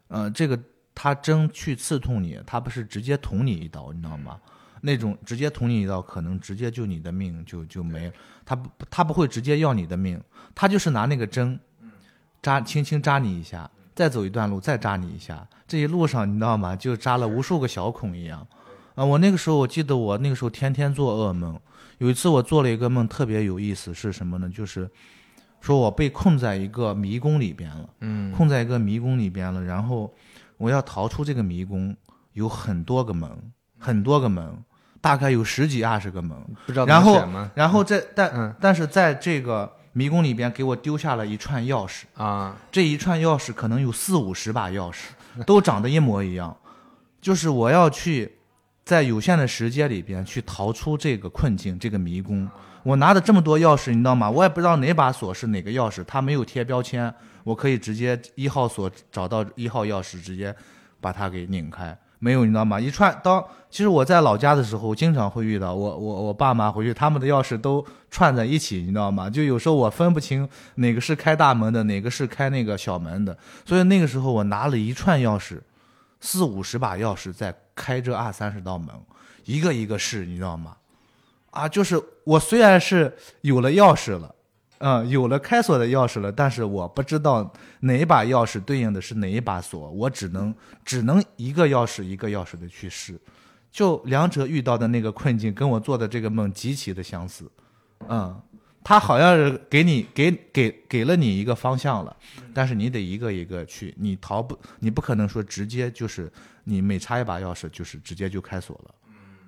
呃，这个他真去刺痛你，他不是直接捅你一刀，你知道吗？那种直接捅你一刀，可能直接就你的命就就没了。他不他不会直接要你的命，他就是拿那个针扎轻轻扎你一下，再走一段路再扎你一下，这一路上你知道吗？就扎了无数个小孔一样。啊，我那个时候我记得我那个时候天天做噩梦，有一次我做了一个梦特别有意思，是什么呢？就是说我被困在一个迷宫里边了。嗯困在一个迷宫里边了，然后我要逃出这个迷宫，有很多个门，很多个门，大概有十几二十个门，不知道然后？然后在但、嗯但是在这个迷宫里边给我丢下了一串钥匙，啊，这一串钥匙可能有四五十把钥匙，都长得一模一样，就是我要去在有限的时间里边去逃出这个困境，这个迷宫。我拿的这么多钥匙，你知道吗？我也不知道哪把锁是哪个钥匙，它没有贴标签，我可以直接一号锁找到一号钥匙，直接把它给拧开。没有，你知道吗？一串当其实我在老家的时候，经常会遇到我我我爸妈回去，他们的钥匙都串在一起，你知道吗？就有时候我分不清哪个是开大门的，哪个是开那个小门的，所以那个时候我拿了一串钥匙，四五十把钥匙在开这二三十道门，一个一个试，你知道吗？啊，就是我虽然是有了钥匙了，嗯，有了开锁的钥匙了，但是我不知道哪一把钥匙对应的是哪一把锁，我只能只能一个钥匙一个钥匙的去试，就两者遇到的那个困境跟我做的这个梦极其的相似，嗯，他好像是给你给给给了你一个方向了，但是你得一个一个去，你逃不你不可能说直接就是你每插一把钥匙就是直接就开锁了，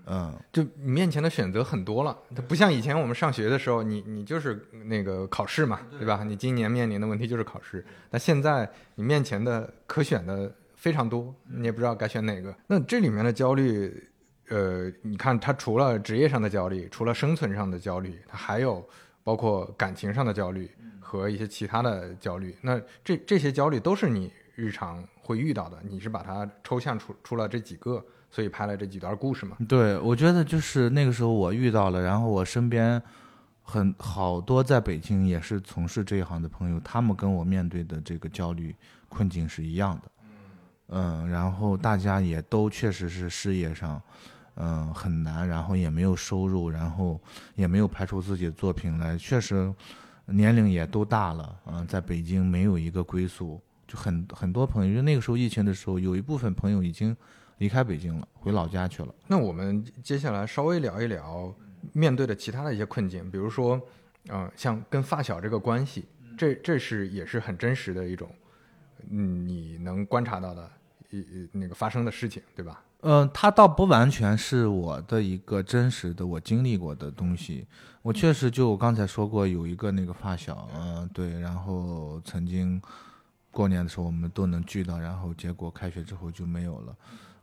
嗯。就你面前的选择很多了，它不像以前我们上学的时候，你你就是那个考试嘛，对吧？你今年面临的问题就是考试，那现在你面前的可选的非常多，你也不知道该选哪个。那这里面的焦虑，呃，你看它除了职业上的焦虑，除了生存上的焦虑，它还有包括感情上的焦虑和一些其他的焦虑。那这这些焦虑都是你日常会遇到的，你是把它抽象出出了这几个，所以拍了这几段故事嘛？对，我觉得就是那个时候我遇到了，然后我身边很好多在北京也是从事这一行的朋友，他们跟我面对的这个焦虑困境是一样的。嗯，然后大家也都确实是事业上，嗯，很难，然后也没有收入，然后也没有拍出自己的作品来，确实年龄也都大了，嗯，在北京没有一个归宿，就很很多朋友，就那个时候疫情的时候，有一部分朋友已经离开北京了，回老家去了。那我们接下来稍微聊一聊面对的其他的一些困境，比如说，呃，像跟发小这个关系，这这是也是很真实的一种，嗯，你能观察到的一一那个发生的事情，对吧？嗯，它倒不完全是我的一个真实的我经历过的东西。我确实就我刚才说过，有一个那个发小，嗯、对，然后曾经过年的时候我们都能聚到，然后结果开学之后就没有了。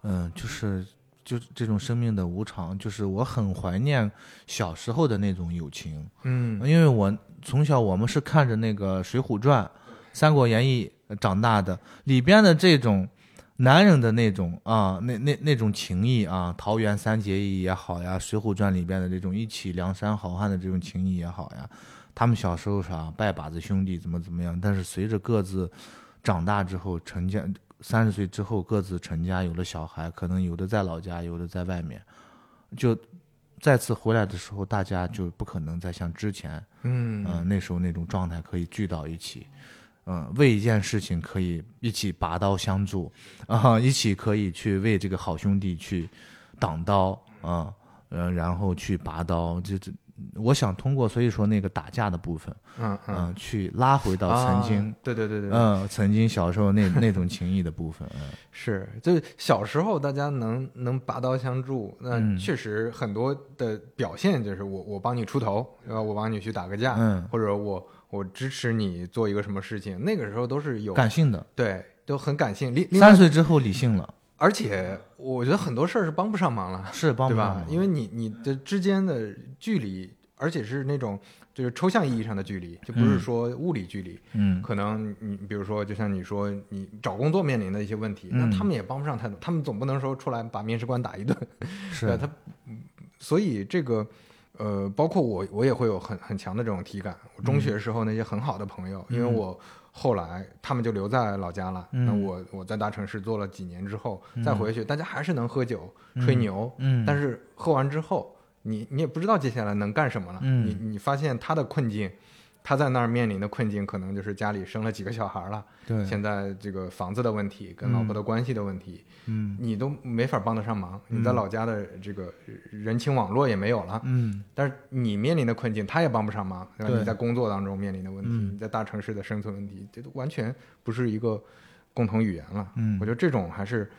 嗯，就是就这种生命的无常，就是我很怀念小时候的那种友情。嗯因为我从小我们是看着那个《水浒传》《三国演义》长大的，里边的这种男人的那种啊，那那那种情谊啊，桃园三结义也好呀，《水浒传》里边的这种一起梁山好汉的这种情谊也好呀，他们小时候啥拜把子兄弟怎么怎么样，但是随着各自长大之后成家，三十岁之后各自成家，有了小孩，可能有的在老家，有的在外面，就再次回来的时候，大家就不可能再像之前，嗯嗯、那时候那种状态可以聚到一起，嗯、为一件事情可以一起拔刀相助，啊、一起可以去为这个好兄弟去挡刀，啊、呃，然后去拔刀，就这，我想通过所以说那个打架的部分，嗯嗯、嗯，去拉回到曾经，啊对对对对，嗯、曾经小时候那那种情谊的部分，嗯、是，就是小时候大家能能拔刀相助，那嗯确实很多的表现就是我我帮你出头，对吧？我帮你去打个架，嗯或者我我支持你做一个什么事情，那个时候都是有感性的，对，都很感性。三，岁之后理性了，而且我觉得很多事儿是帮不上忙了，是帮对不上忙？吧因为你你的之间的距离，而且是那种就是抽象意义上的距离，就不是嗯说物理距离。嗯可能你比如说，就像你说，你找工作面临的一些问题，那嗯他们也帮不上太多，他们总不能说出来把面试官打一顿，是，他，所以这个呃，包括我，我也会有很很强的这种体感。我中嗯学时候那些很好的朋友，因为我后来他们就留在老家了，嗯。那我我在大城市做了几年之后再回去，大家还是能喝酒吹牛，嗯，但是喝完之后，你你也不知道接下来能干什么了。嗯。你你发现他的困境，他在那儿面临的困境，可能就是家里生了几个小孩了，对，现在这个房子的问题，跟老婆的关系的问题，嗯。你都没法帮得上忙。你在老家的这个人情网络也没有了，嗯。但是你面临的困境，他也帮不上忙，对吧？你在工作当中面临的问题，嗯。你在大城市的生存问题，这都完全不是一个共同语言了。嗯。我觉得这种还是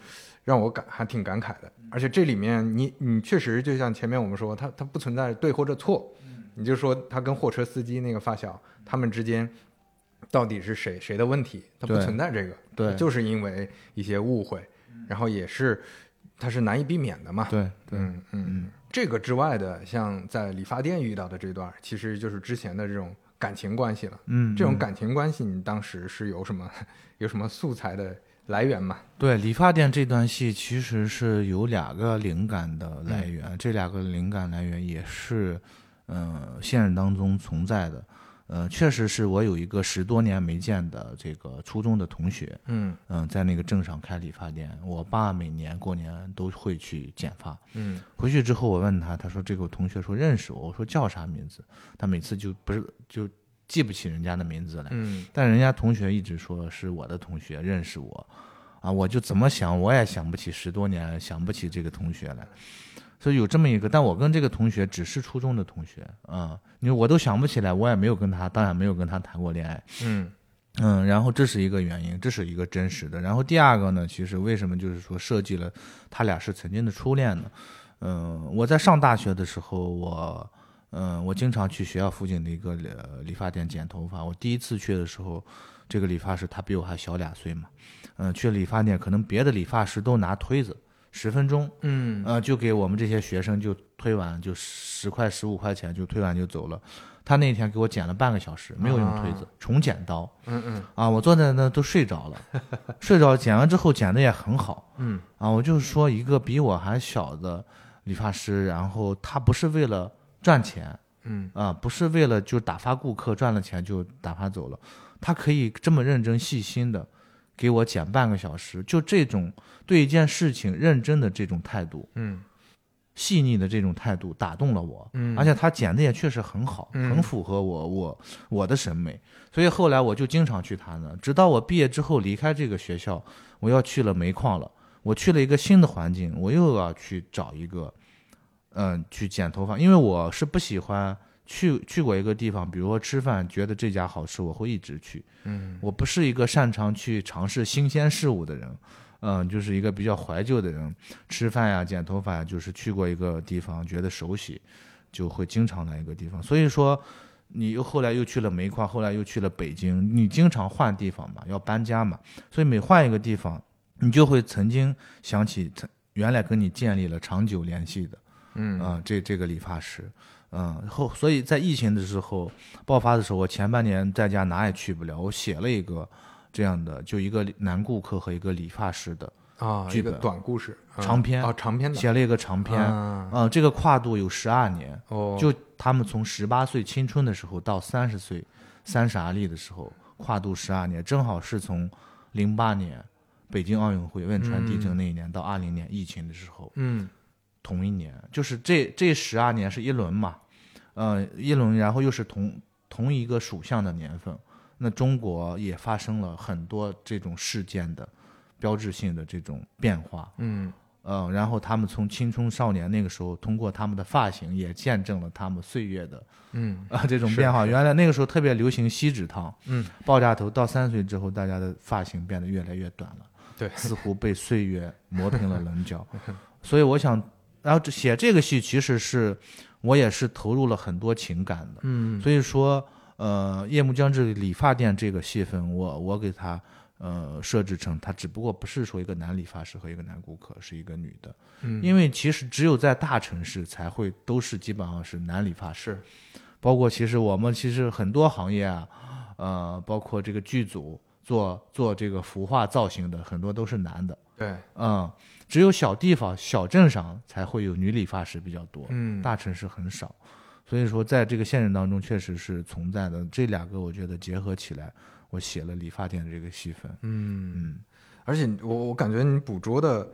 让我感还挺感慨的。而且这里面你你确实就像前面我们说，它它不存在对或者错，你就说他跟货车司机那个发小他们之间到底是谁谁的问题，它不存在这个，对就是因为一些误会，然后也是它是难以避免的嘛。对对，嗯嗯嗯，这个之外的，像在理发店遇到的这段，其实就是之前的这种感情关系了。嗯，嗯这种感情关系，你当时是有什么有什么素材的来源嘛？对理发店这段戏其实是有两个灵感的来源，这两个灵感来源也是，呃，现实当中存在的。呃，确实是我有一个十多年没见的这个初中的同学，嗯嗯、在那个镇上开理发店。我爸每年过年都会去剪发。嗯回去之后，我问他，他说这个同学说认识我，我说叫啥名字？他每次就不是就记不起人家的名字来。嗯但人家同学一直说是我的同学，认识我，啊，我就怎么想我也想不起十多年想不起这个同学来，所以有这么一个，但我跟这个同学只是初中的同学啊，因为我都想不起来，我也没有跟他，当然没有跟他谈过恋爱，嗯嗯，然后这是一个原因，这是一个真实的。然后第二个呢，其实为什么就是说设计了他俩是曾经的初恋呢？嗯，我在上大学的时候，我嗯，我经常去学校附近的一个呃理发店剪头发。我第一次去的时候，这个理发师他比我还小两岁嘛，嗯，去理发店，可能别的理发师都拿推子，十分钟，嗯呃，就给我们这些学生就推完，就十块十五块钱就推完就走了。他那天给我剪了半个小时，没有用推子，重剪刀。嗯嗯啊，我坐在那都睡着了，睡着剪完之后剪的也很好嗯啊。我就是说，一个比我还小的理发师，然后他不是为了赚钱嗯啊，不是为了就打发顾客赚了钱就打发走了，他可以这么认真细心的给我剪半个小时，就这种对一件事情认真的这种态度，嗯。细腻的这种态度打动了我，嗯。而且他剪的也确实很好，嗯。很符合我我我的审美，所以后来我就经常去他那。直到我毕业之后离开这个学校，我要去了煤矿了，我去了一个新的环境，我又要去找一个，嗯、去剪头发，因为我是不喜欢去去过一个地方，比如说吃饭，觉得这家好吃，我会一直去。嗯。我不是一个擅长去尝试新鲜事物的人，嗯，就是一个比较怀旧的人。吃饭呀、剪头发呀，就是去过一个地方，觉得熟悉，就会经常来一个地方。所以说，你又后来又去了煤矿，后来又去了北京，你经常换地方嘛，要搬家嘛，所以每换一个地方，你就会曾经想起曾原来跟你建立了长久联系的。嗯啊、这这个理发师，嗯，后所以在疫情的时候爆发的时候，我前半年在家哪也去不了，我写了一个这样的，就一个男顾客和一个理发师的啊，剧本。短故事，啊。长篇。啊，长篇的。写了一个长篇，啊。嗯，这个跨度有十二年，哦，就他们从十八岁青春的时候到三十岁三十而立的时候，跨度十二年，正好是从零八年北京奥运会汶川地震那一年到二零年疫情的时候，嗯。同一年，就是这这十二年是一轮嘛，呃，一轮，然后又是同同一个属相的年份，那中国也发生了很多这种事件的标志性的这种变化，嗯呃，然后他们从青春少年那个时候，通过他们的发型也见证了他们岁月的嗯啊、这种变化。原来那个时候特别流行锡纸烫，嗯，爆炸头，到三岁之后，大家的发型变得越来越短了。对似乎被岁月磨平了棱角。所以我想，然后这写这个戏，其实是我也是投入了很多情感的。嗯所以说，呃，夜幕将至理发店这个戏份，我我给他呃设置成，他只不过不是说一个男理发师和一个男顾客，是一个女的。嗯，因为其实只有在大城市才会都是基本上是男理发师。包括其实我们其实很多行业啊，呃，包括这个剧组做做这个服化造型的，很多都是男的，对，嗯，只有小地方、小镇上才会有女理发师比较多，嗯大城市很少。所以说，在这个现实当中，确实是存在的。这两个我觉得结合起来，我写了理发店的这个戏份。嗯，嗯，而且我我感觉你捕捉的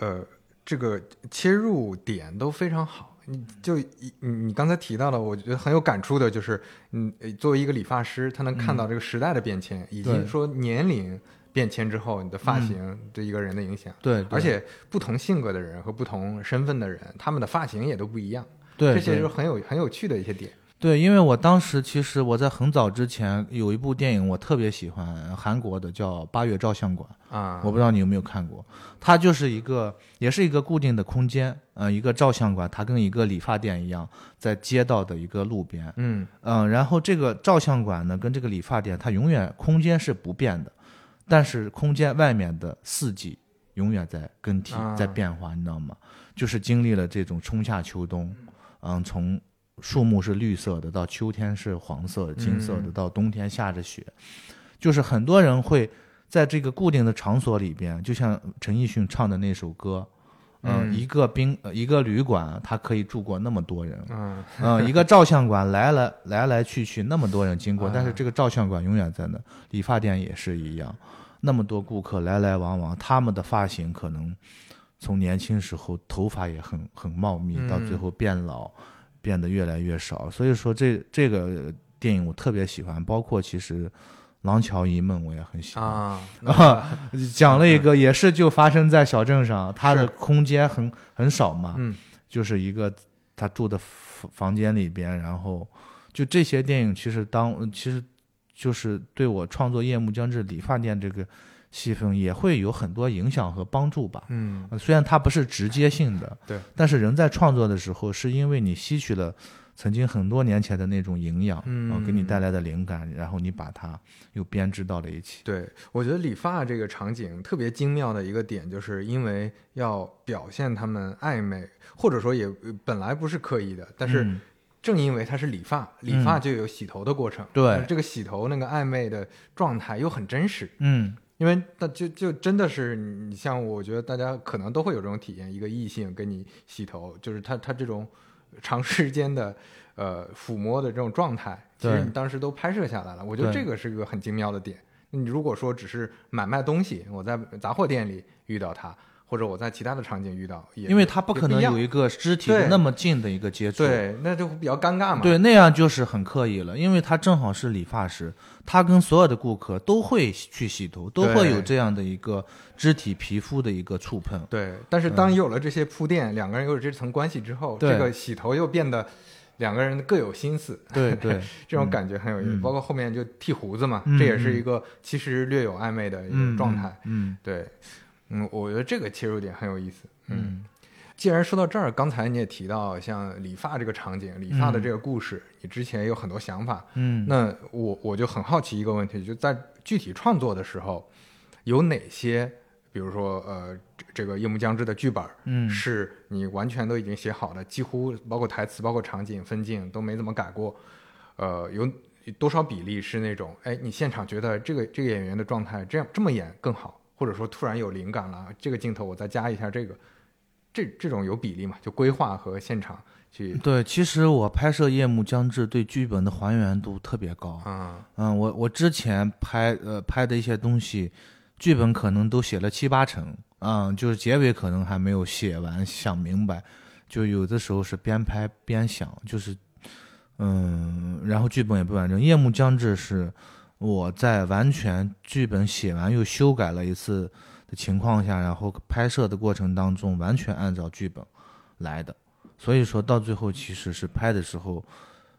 呃这个切入点都非常好。你就你你刚才提到的，我觉得很有感触的，就是嗯，呃作为一个理发师，他能看到这个时代的变迁，以及说年龄变迁之后，你的发型对一个人的影响。对，对而且不同性格的人和不同身份的人，他们的发型也都不一样，对这些就是很有很有趣的一些点。对，因为我当时其实我在很早之前有一部电影我特别喜欢，韩国的叫《八月照相馆》啊，我不知道你有没有看过。它就是一个，也是一个固定的空间，呃，一个照相馆，它跟一个理发店一样，在街道的一个路边，嗯嗯，然后这个照相馆呢，跟这个理发店，它永远空间是不变的，但是空间外面的四季永远在更替，啊在变化，你知道吗？就是经历了这种春夏秋冬，嗯，从树木是绿色的，到秋天是黄色的、金色的，嗯。到冬天下着雪，就是很多人会在这个固定的场所里边，就像陈奕迅唱的那首歌。嗯，嗯。一个宾呃一个旅馆，它可以住过那么多人，嗯。嗯，一个照相馆来来来来去去那么多人经过，但是啊这个照相馆永远在那，理发店也是一样，那么多顾客来来往往，他们的发型可能从年轻时候头发也很很茂密，到最嗯后变老，变得越来越少。所以说这这个电影我特别喜欢，包括其实《廊桥遗梦》我也很喜欢。啊啊，讲了一个也是就发生在小镇上，它的空间很很少嘛，嗯。就是一个他住的房房间里边，然后就这些电影，其实当其实就是对我创作《夜幕将至》理发店这个戏份也会有很多影响和帮助吧。嗯。呃虽然它不是直接性的，对，但是人在创作的时候，是因为你吸取了曾经很多年前的那种营养，嗯呃给你带来的灵感，然后你把它又编织到了一起。对，我觉得理发这个场景特别精妙的一个点，就是因为要表现他们暧昧，或者说也呃本来不是刻意的，但是嗯。正因为它是理发，理发就有洗头的过程，对。这个洗头那个暧昧的状态又很真实，嗯因为那就就真的是你你像我觉得大家可能都会有这种体验，一个异性跟你洗头，就是他他这种长时间的呃抚摸的这种状态，其实你当时都拍摄下来了。我觉得这个是一个很精妙的点。你如果说只是买卖东西，我在杂货店里遇到他，或者我在其他的场景遇到，也因为他不可能有一个肢体那么近的一个接触。对，那就比较尴尬嘛。对，那样就是很刻意了，因为他正好是理发师，他跟所有的顾客都会去洗头，都会有这样的一个肢体皮肤的一个触碰。对，但是当有了这些铺垫，两个人有了这层关系之后，这个洗头又变得两个人各有心思，对对，这种感觉很有意思。嗯包括后面就剃胡子嘛，嗯这也是一个其实略有暧昧的一嗯个状态。嗯对，嗯，我觉得这个切入点很有意思。嗯，嗯既然说到这儿，刚才你也提到像理发这个场景，理发的这个故事，你之前有很多想法。嗯，那我我就很好奇一个问题，就在具体创作的时候，有哪些，比如说呃，这这个夜幕将至的剧本，嗯是你完全都已经写好的，几乎包括台词、包括场景、分镜都没怎么改过。呃，有多少比例是那种，哎，你现场觉得这个这个演员的状态这样这么演更好，或者说突然有灵感了，这个镜头我再加一下这个，这这种有比例嘛？就规划和现场去对，其实我拍摄《夜幕将至》对剧本的还原度特别高。嗯，嗯，我我之前拍呃拍的一些东西，剧本可能都写了七八成，嗯，就是结尾可能还没有写完，想明白，就有的时候是边拍边想，就是嗯，然后剧本也不完整。夜幕将至是我在完全剧本写完又修改了一次的情况下，然后拍摄的过程当中完全按照剧本来的，所以说到最后其实是拍的时候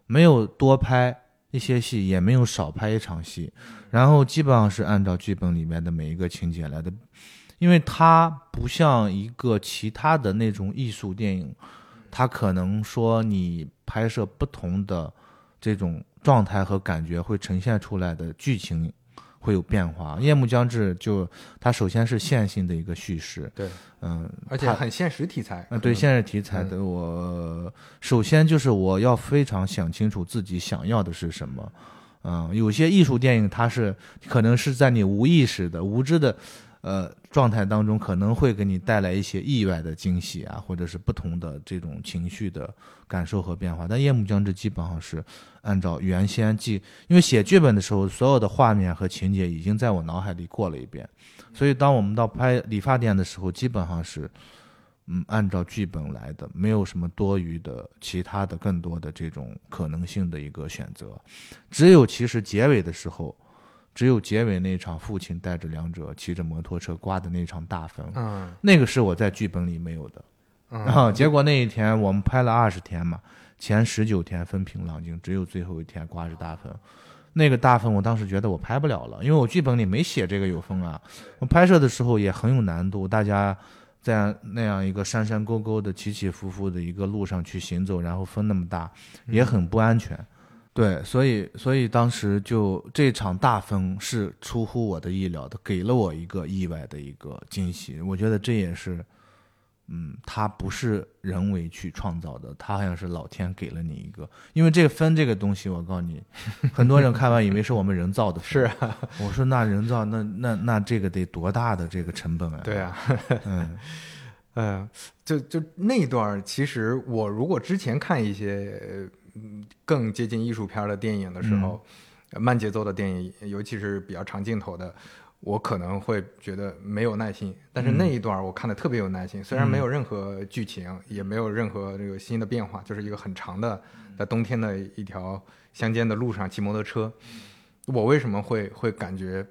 没有多拍一些戏，也没有少拍一场戏，然后基本上是按照剧本里面的每一个情节来的，因为它不像一个其他的那种艺术电影，它可能说你拍摄不同的这种状态和感觉会呈现出来的剧情会有变化。夜幕将至就它首先是线性的一个叙事，对，嗯，而且很现实题材。嗯，对现实题材的，我首先就是我要非常想清楚自己想要的是什么。嗯，有些艺术电影它是可能是在你无意识的、无知的，呃状态当中，可能会给你带来一些意外的惊喜啊，或者是不同的这种情绪的感受和变化。但《夜幕将至》基本上是按照原先记，因为写剧本的时候，所有的画面和情节已经在我脑海里过了一遍，所以当我们到拍理发店的时候，基本上是。嗯，按照剧本来的，没有什么多余的、其他的、更多的这种可能性的一个选择。只有其实结尾的时候，只有结尾那场父亲带着两者骑着摩托车刮的那场大风，嗯那个是我在剧本里没有的。嗯然后结果那一天我们拍了二十天嘛，前十九天风平浪静，只有最后一天刮着大风。那个大风，我当时觉得我拍不了了，因为我剧本里没写这个有风啊。我拍摄的时候也很有难度，大家在那样一个山山沟沟的起起伏伏的一个路上去行走，然后风那么大，也很不安全。对，所以所以当时就这场大风是出乎我的意料的，给了我一个意外的一个惊喜。我觉得这也是。嗯，它不是人为去创造的，它好像是老天给了你一个。因为这个分这个东西，我告诉你，很多人看完以为是我们人造的。是啊，我说那人造，那那那这个得多大的这个成本啊？对啊，嗯 嗯，就就那段，其实我如果之前看一些更接近艺术片的电影的时候，慢节奏的电影，尤其是比较长镜头的。我可能会觉得没有耐心，但是那一段我看的特别有耐心。虽然没有任何剧情，也没有任何这个新的变化，就是一个很长的在冬天的一条乡间的路上骑摩托车。我为什么会会感觉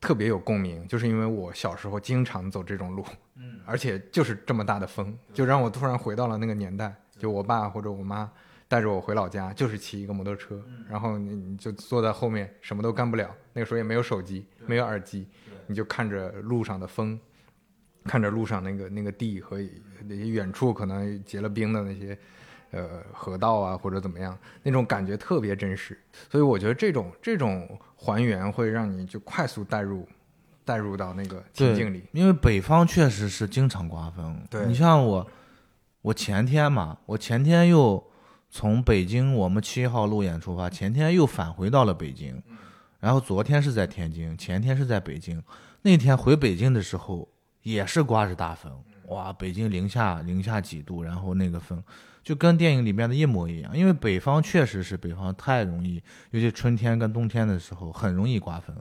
特别有共鸣？就是因为我小时候经常走这种路，而且就是这么大的风，就让我突然回到了那个年代。就我爸或者我妈。带着我回老家，就是骑一个摩托车，然后你你就坐在后面，什么都干不了。那个时候也没有手机，没有耳机，你就看着路上的风，看着路上那个那个地和那些远处可能结了冰的那些呃河道啊，或者怎么样，那种感觉特别真实。所以我觉得这种这种还原会让你就快速带入带入到那个情境里。因为北方确实是经常刮风。对你像我，我前天嘛，我前天又。从北京我们七号路演出发，前天又返回到了北京，然后昨天是在天津，前天是在北京。那天回北京的时候也是刮着大风，哇，北京零下零下几度，然后那个风就跟电影里面的一模一样。因为北方确实是北方太容易，尤其春天跟冬天的时候很容易刮风。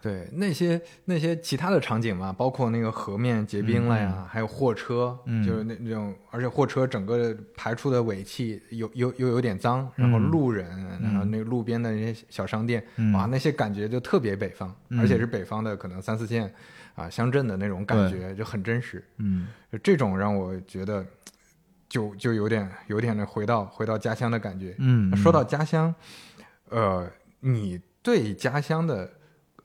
对那些那些其他的场景嘛，包括那个河面结冰了呀，还有货车，就是那那种，而且货车整个排出的尾气有有又有点脏，然后路人，然后那个路边的那些小商店，哇，那些感觉就特别北方，而且是北方的可能三四线啊乡镇的那种感觉就很真实。嗯，这种让我觉得就就有点有点那回到回到家乡的感觉。嗯，说到家乡，呃，你对家乡的。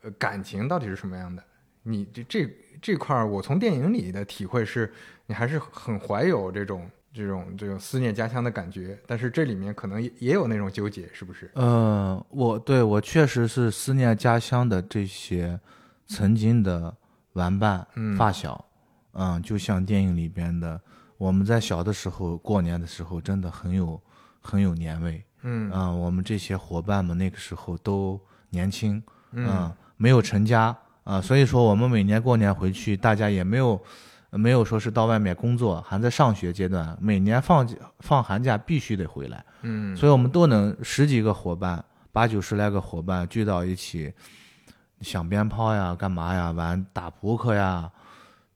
呃，感情到底是什么样的？你这这这块儿，我从电影里的体会是，你还是很怀有这种这种这种思念家乡的感觉。但是这里面可能也也有那种纠结，是不是？嗯，我对我确实是思念家乡的这些曾经的玩伴、发小。嗯，就像电影里边的，我们在小的时候过年的时候，真的很有很有年味。嗯啊，我们这些伙伴们那个时候都年轻。嗯。没有成家啊，所以说我们每年过年回去，大家也没有，没有说是到外面工作，还在上学阶段，每年放放寒假必须得回来，嗯，所以我们都能十几个伙伴，八九十来个伙伴聚到一起，响鞭炮呀，干嘛呀，玩打扑克呀，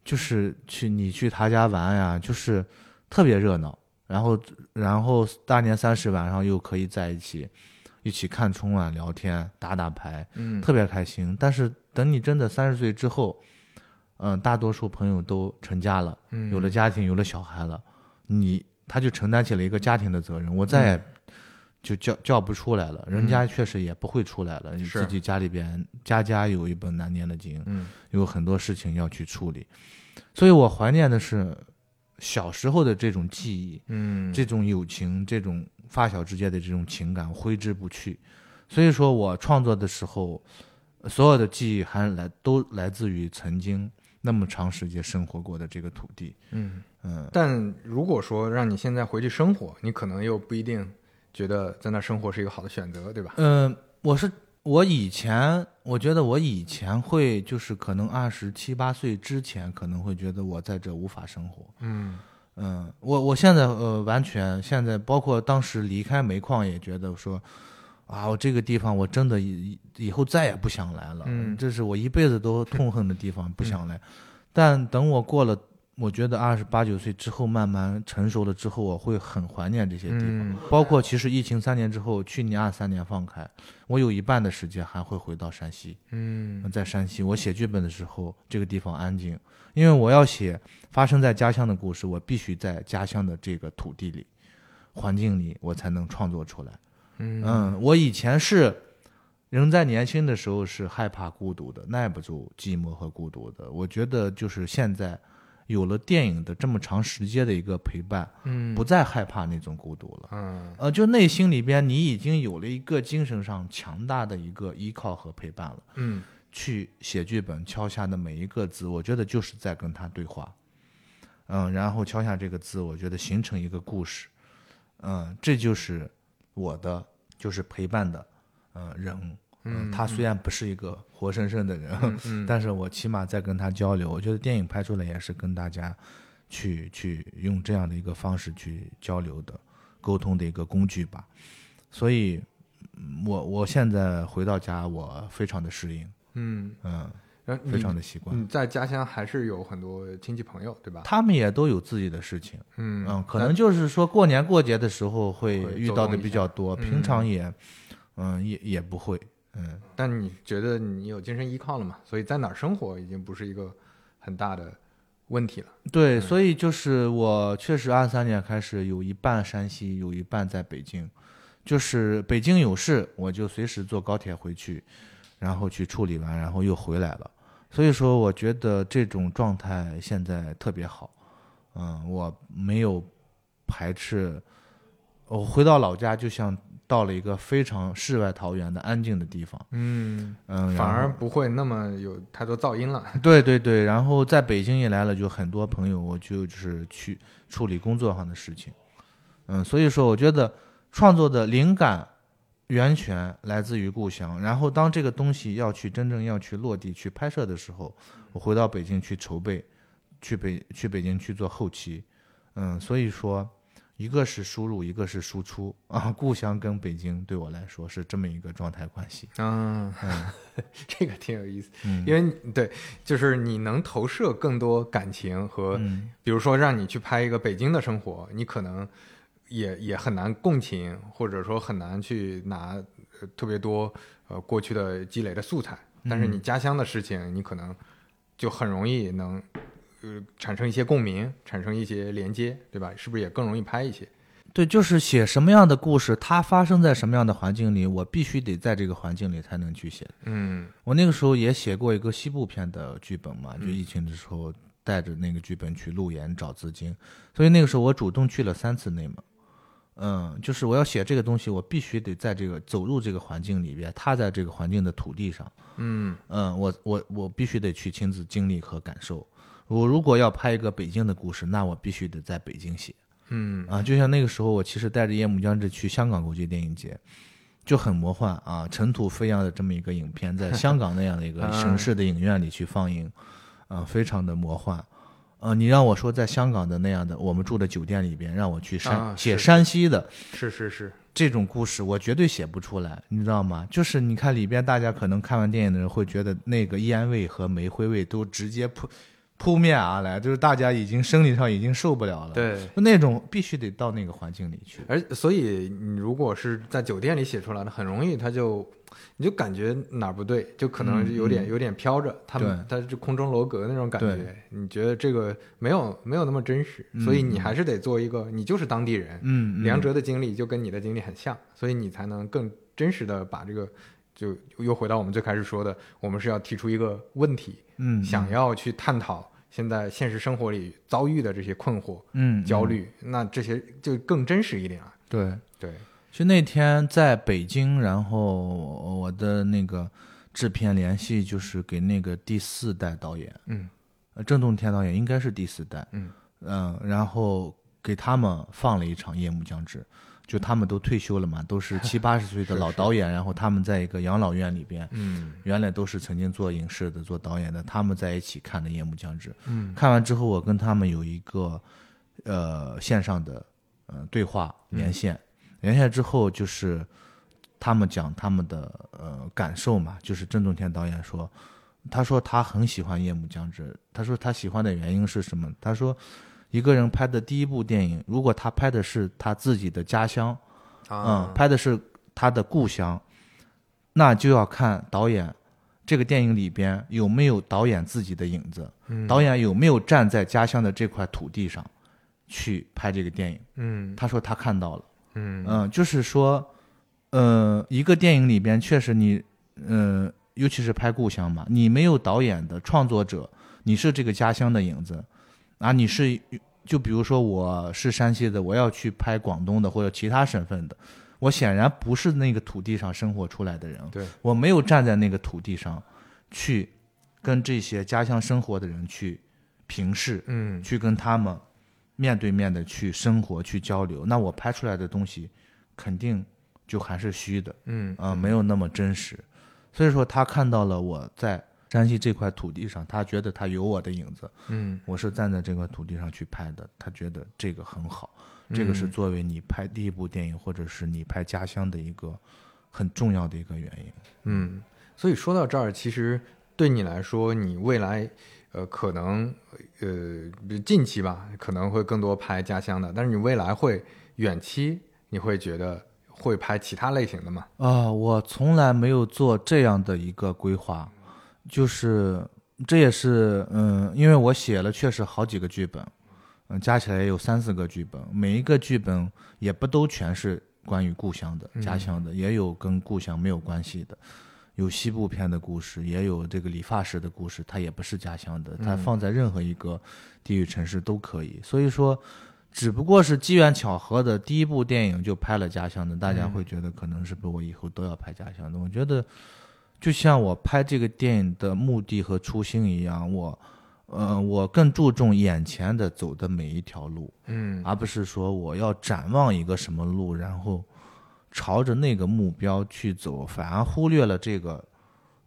就是去你去他家玩呀，就是特别热闹，然后然后大年三十晚上又可以在一起。一起看春晚、聊天、打打牌，嗯，特别开心。但是等你真的三十岁之后，嗯，大多数朋友都成家了，嗯，有了家庭，有了小孩了，你他就承担起了一个家庭的责任，我再也就叫叫不出来了。人家确实也不会出来了，你自己家里边家家有一本难念的经，嗯，有很多事情要去处理，所以我怀念的是小时候的这种记忆，嗯，这种友情，这种。发小之间的这种情感挥之不去，所以说我创作的时候，所有的记忆还来都来自于曾经那么长时间生活过的这个土地。嗯嗯。但如果说让你现在回去生活，你可能又不一定觉得在那生活是一个好的选择，对吧？嗯，我是我以前我觉得我以前会就是可能二十七八岁之前可能会觉得我在这无法生活。嗯。嗯，我我现在呃完全现在包括当时离开煤矿也觉得说，啊，我这个地方我真的以以后再也不想来了，嗯，这是我一辈子都痛恨的地方，不想来。但等我过了，我觉得二十八九岁之后慢慢成熟了之后，我会很怀念这些地方。包括其实疫情三年之后，去年二三年放开，我有一半的时间还会回到山西，嗯，在山西我写剧本的时候，这个地方安静。因为我要写发生在家乡的故事，我必须在家乡的这个土地里，环境里，我才能创作出来。嗯嗯，我以前是人在年轻的时候是害怕孤独的，耐不住寂寞和孤独的。我觉得就是现在有了电影的这么长时间的一个陪伴，嗯不再害怕那种孤独了。嗯呃，就内心里边你已经有了一个精神上强大的一个依靠和陪伴了。嗯去写剧本敲下的每一个字，我觉得就是在跟他对话。嗯，然后敲下这个字，我觉得形成一个故事。嗯，这就是我的，就是陪伴的，嗯，人。嗯，他虽然不是一个活生生的人，嗯 但是我起码在跟他交流。我觉得电影拍出来也是跟大家去去用这样的一个方式去交流的、沟通的一个工具吧。所以，嗯我我现在回到家，我非常的适应。嗯，嗯，然后非常的习惯。你在家乡还是有很多亲戚朋友，对吧？他们也都有自己的事情，嗯嗯，可能就是说过年过节的时候会会遇到的比较多，嗯平常也，嗯，也也不会，嗯，但你觉得你有精神依靠了嘛？所以在哪儿生活已经不是一个很大的问题了。对，所以就是我确实二三年开始有一半山西，有一半在北京，就是北京有事我就随时坐高铁回去，然后去处理完，然后又回来了。所以说，我觉得这种状态现在特别好，嗯，我没有排斥，我回到老家就像到了一个非常世外桃源的安静的地方，嗯，嗯，反而不会那么有太多噪音了。对对对，然后在北京一来了，就很多朋友，我就就是去处理工作上的事情，嗯，所以说我觉得创作的灵感源泉来自于故乡，然后当这个东西要去真正要去落地去拍摄的时候，我回到北京去筹备，去北去北京去做后期，嗯，所以说一个是输入，一个是输出啊，故乡跟北京对我来说是这么一个状态关系，嗯，嗯。这个挺有意思，嗯。因为对，就是你能投射更多感情和，嗯。比如说让你去拍一个北京的生活，你可能也也很难共情，或者说很难去拿呃特别多呃过去的积累的素材，但是你家乡的事情，你可能就很容易能呃产生一些共鸣，产生一些连接，对吧？是不是也更容易拍一些？对，就是写什么样的故事，它发生在什么样的环境里，我必须得在这个环境里才能去写。嗯我那个时候也写过一个西部片的剧本嘛，就疫情的时候带着那个剧本去路演找资金，所以那个时候我主动去了三次内蒙。嗯，就是我要写这个东西，我必须得在这个走入这个环境里边，踏在这个环境的土地上。嗯嗯，我我我必须得去亲自经历和感受。我如果要拍一个北京的故事，那我必须得在北京写。嗯啊，就像那个时候，我其实带着夜幕将至去香港国际电影节，就很魔幻啊，尘土飞扬的这么一个影片，在香港那样的一个 城市的影院里去放映，啊，非常的魔幻。呃，你让我说在香港的那样的我们住的酒店里边，让我去山、啊写山西的是是是，这种故事，我绝对写不出来，你知道吗？就是你看里边，大家可能看完电影的人会觉得那个烟味和煤灰味都直接扑扑面而来，就是大家已经生理上已经受不了了。对。那种必须得到那个环境里去。而所以你如果是在酒店里写出来的，很容易它就你就感觉哪儿不对，就可能嗯有点、有点飘着，他们他就空中楼阁那种感觉，你觉得这个没有没有那么真实，所以你还是得做一个，你就是当地人，嗯，嗯。梁哲的经历就跟你的经历很像，所以你才能更真实的把这个。就又回到我们最开始说的，我们是要提出一个问题，嗯想要去探讨现在现实生活里遭遇的这些困惑、嗯焦，虑，那这些就更真实一点了。对。对，就那天在北京，然后我的那个制片联系就是给那个第四代导演，郑洞天导演应该是第四代，嗯。嗯，然后给他们放了一场《夜幕将至》，就他们都退休了嘛，都是 七八十岁的老导演，然后他们在一个养老院里边，嗯。原来都是曾经做影视的、做导演的，他们在一起看的《夜幕将至》。嗯。看完之后，我跟他们有一个呃线上的呃对话连线，连线之后就是他们讲他们的呃感受嘛，就是郑中天导演说，他说他很喜欢《夜幕将至》，他说他喜欢的原因是什么？他说一个人拍的第一部电影，如果他拍的是他自己的家乡，啊嗯，，拍的是他的故乡，那就要看导演这个电影里边有没有导演自己的影子，嗯导演有没有站在家乡的这块土地上，去拍这个电影。嗯他说他看到了，嗯。嗯，就是说，呃，一个电影里边确实你，呃，尤其是拍故乡嘛，你没有导演的创作者，你是这个家乡的影子，啊，你是就比如说我是山西的，我要去拍广东的或者其他省份的，我显然不是那个土地上生活出来的人，对，我没有站在那个土地上去跟这些家乡生活的人去平视，嗯。去跟他们面对面的去生活、去交流，那我拍出来的东西肯定就还是虚的，嗯啊、没有那么真实。所以说，他看到了我在山西这块土地上，他觉得他有我的影子，嗯我是站在这块土地上去拍的，他觉得这个很好，这个是嗯作为你拍第一部电影或者是你拍家乡的一个很重要的一个原因。嗯，所以说到这儿，其实对你来说，你未来呃可能呃近期吧，可能会更多拍家乡的，但是你未来会远期，你会觉得会拍其他类型的吗？啊，我从来没有做这样的一个规划，就是这也是嗯，因为我写了确实好几个剧本，嗯，加起来也有三四个剧本，每一个剧本也不都全是关于故乡的、家乡的，也有跟故乡没有关系的，有西部片的故事，也有这个理发师的故事，它也不是家乡的，它放在任何一个地域城市都可以，所以说。只不过是机缘巧合的，第一部电影就拍了家乡的，大家会觉得可能是不是我以后都要拍家乡的？我觉得，就像我拍这个电影的目的和初心一样，我，呃，我更注重眼前的走的每一条路，嗯而不是说我要展望一个什么路，然后朝着那个目标去走，反而忽略了这个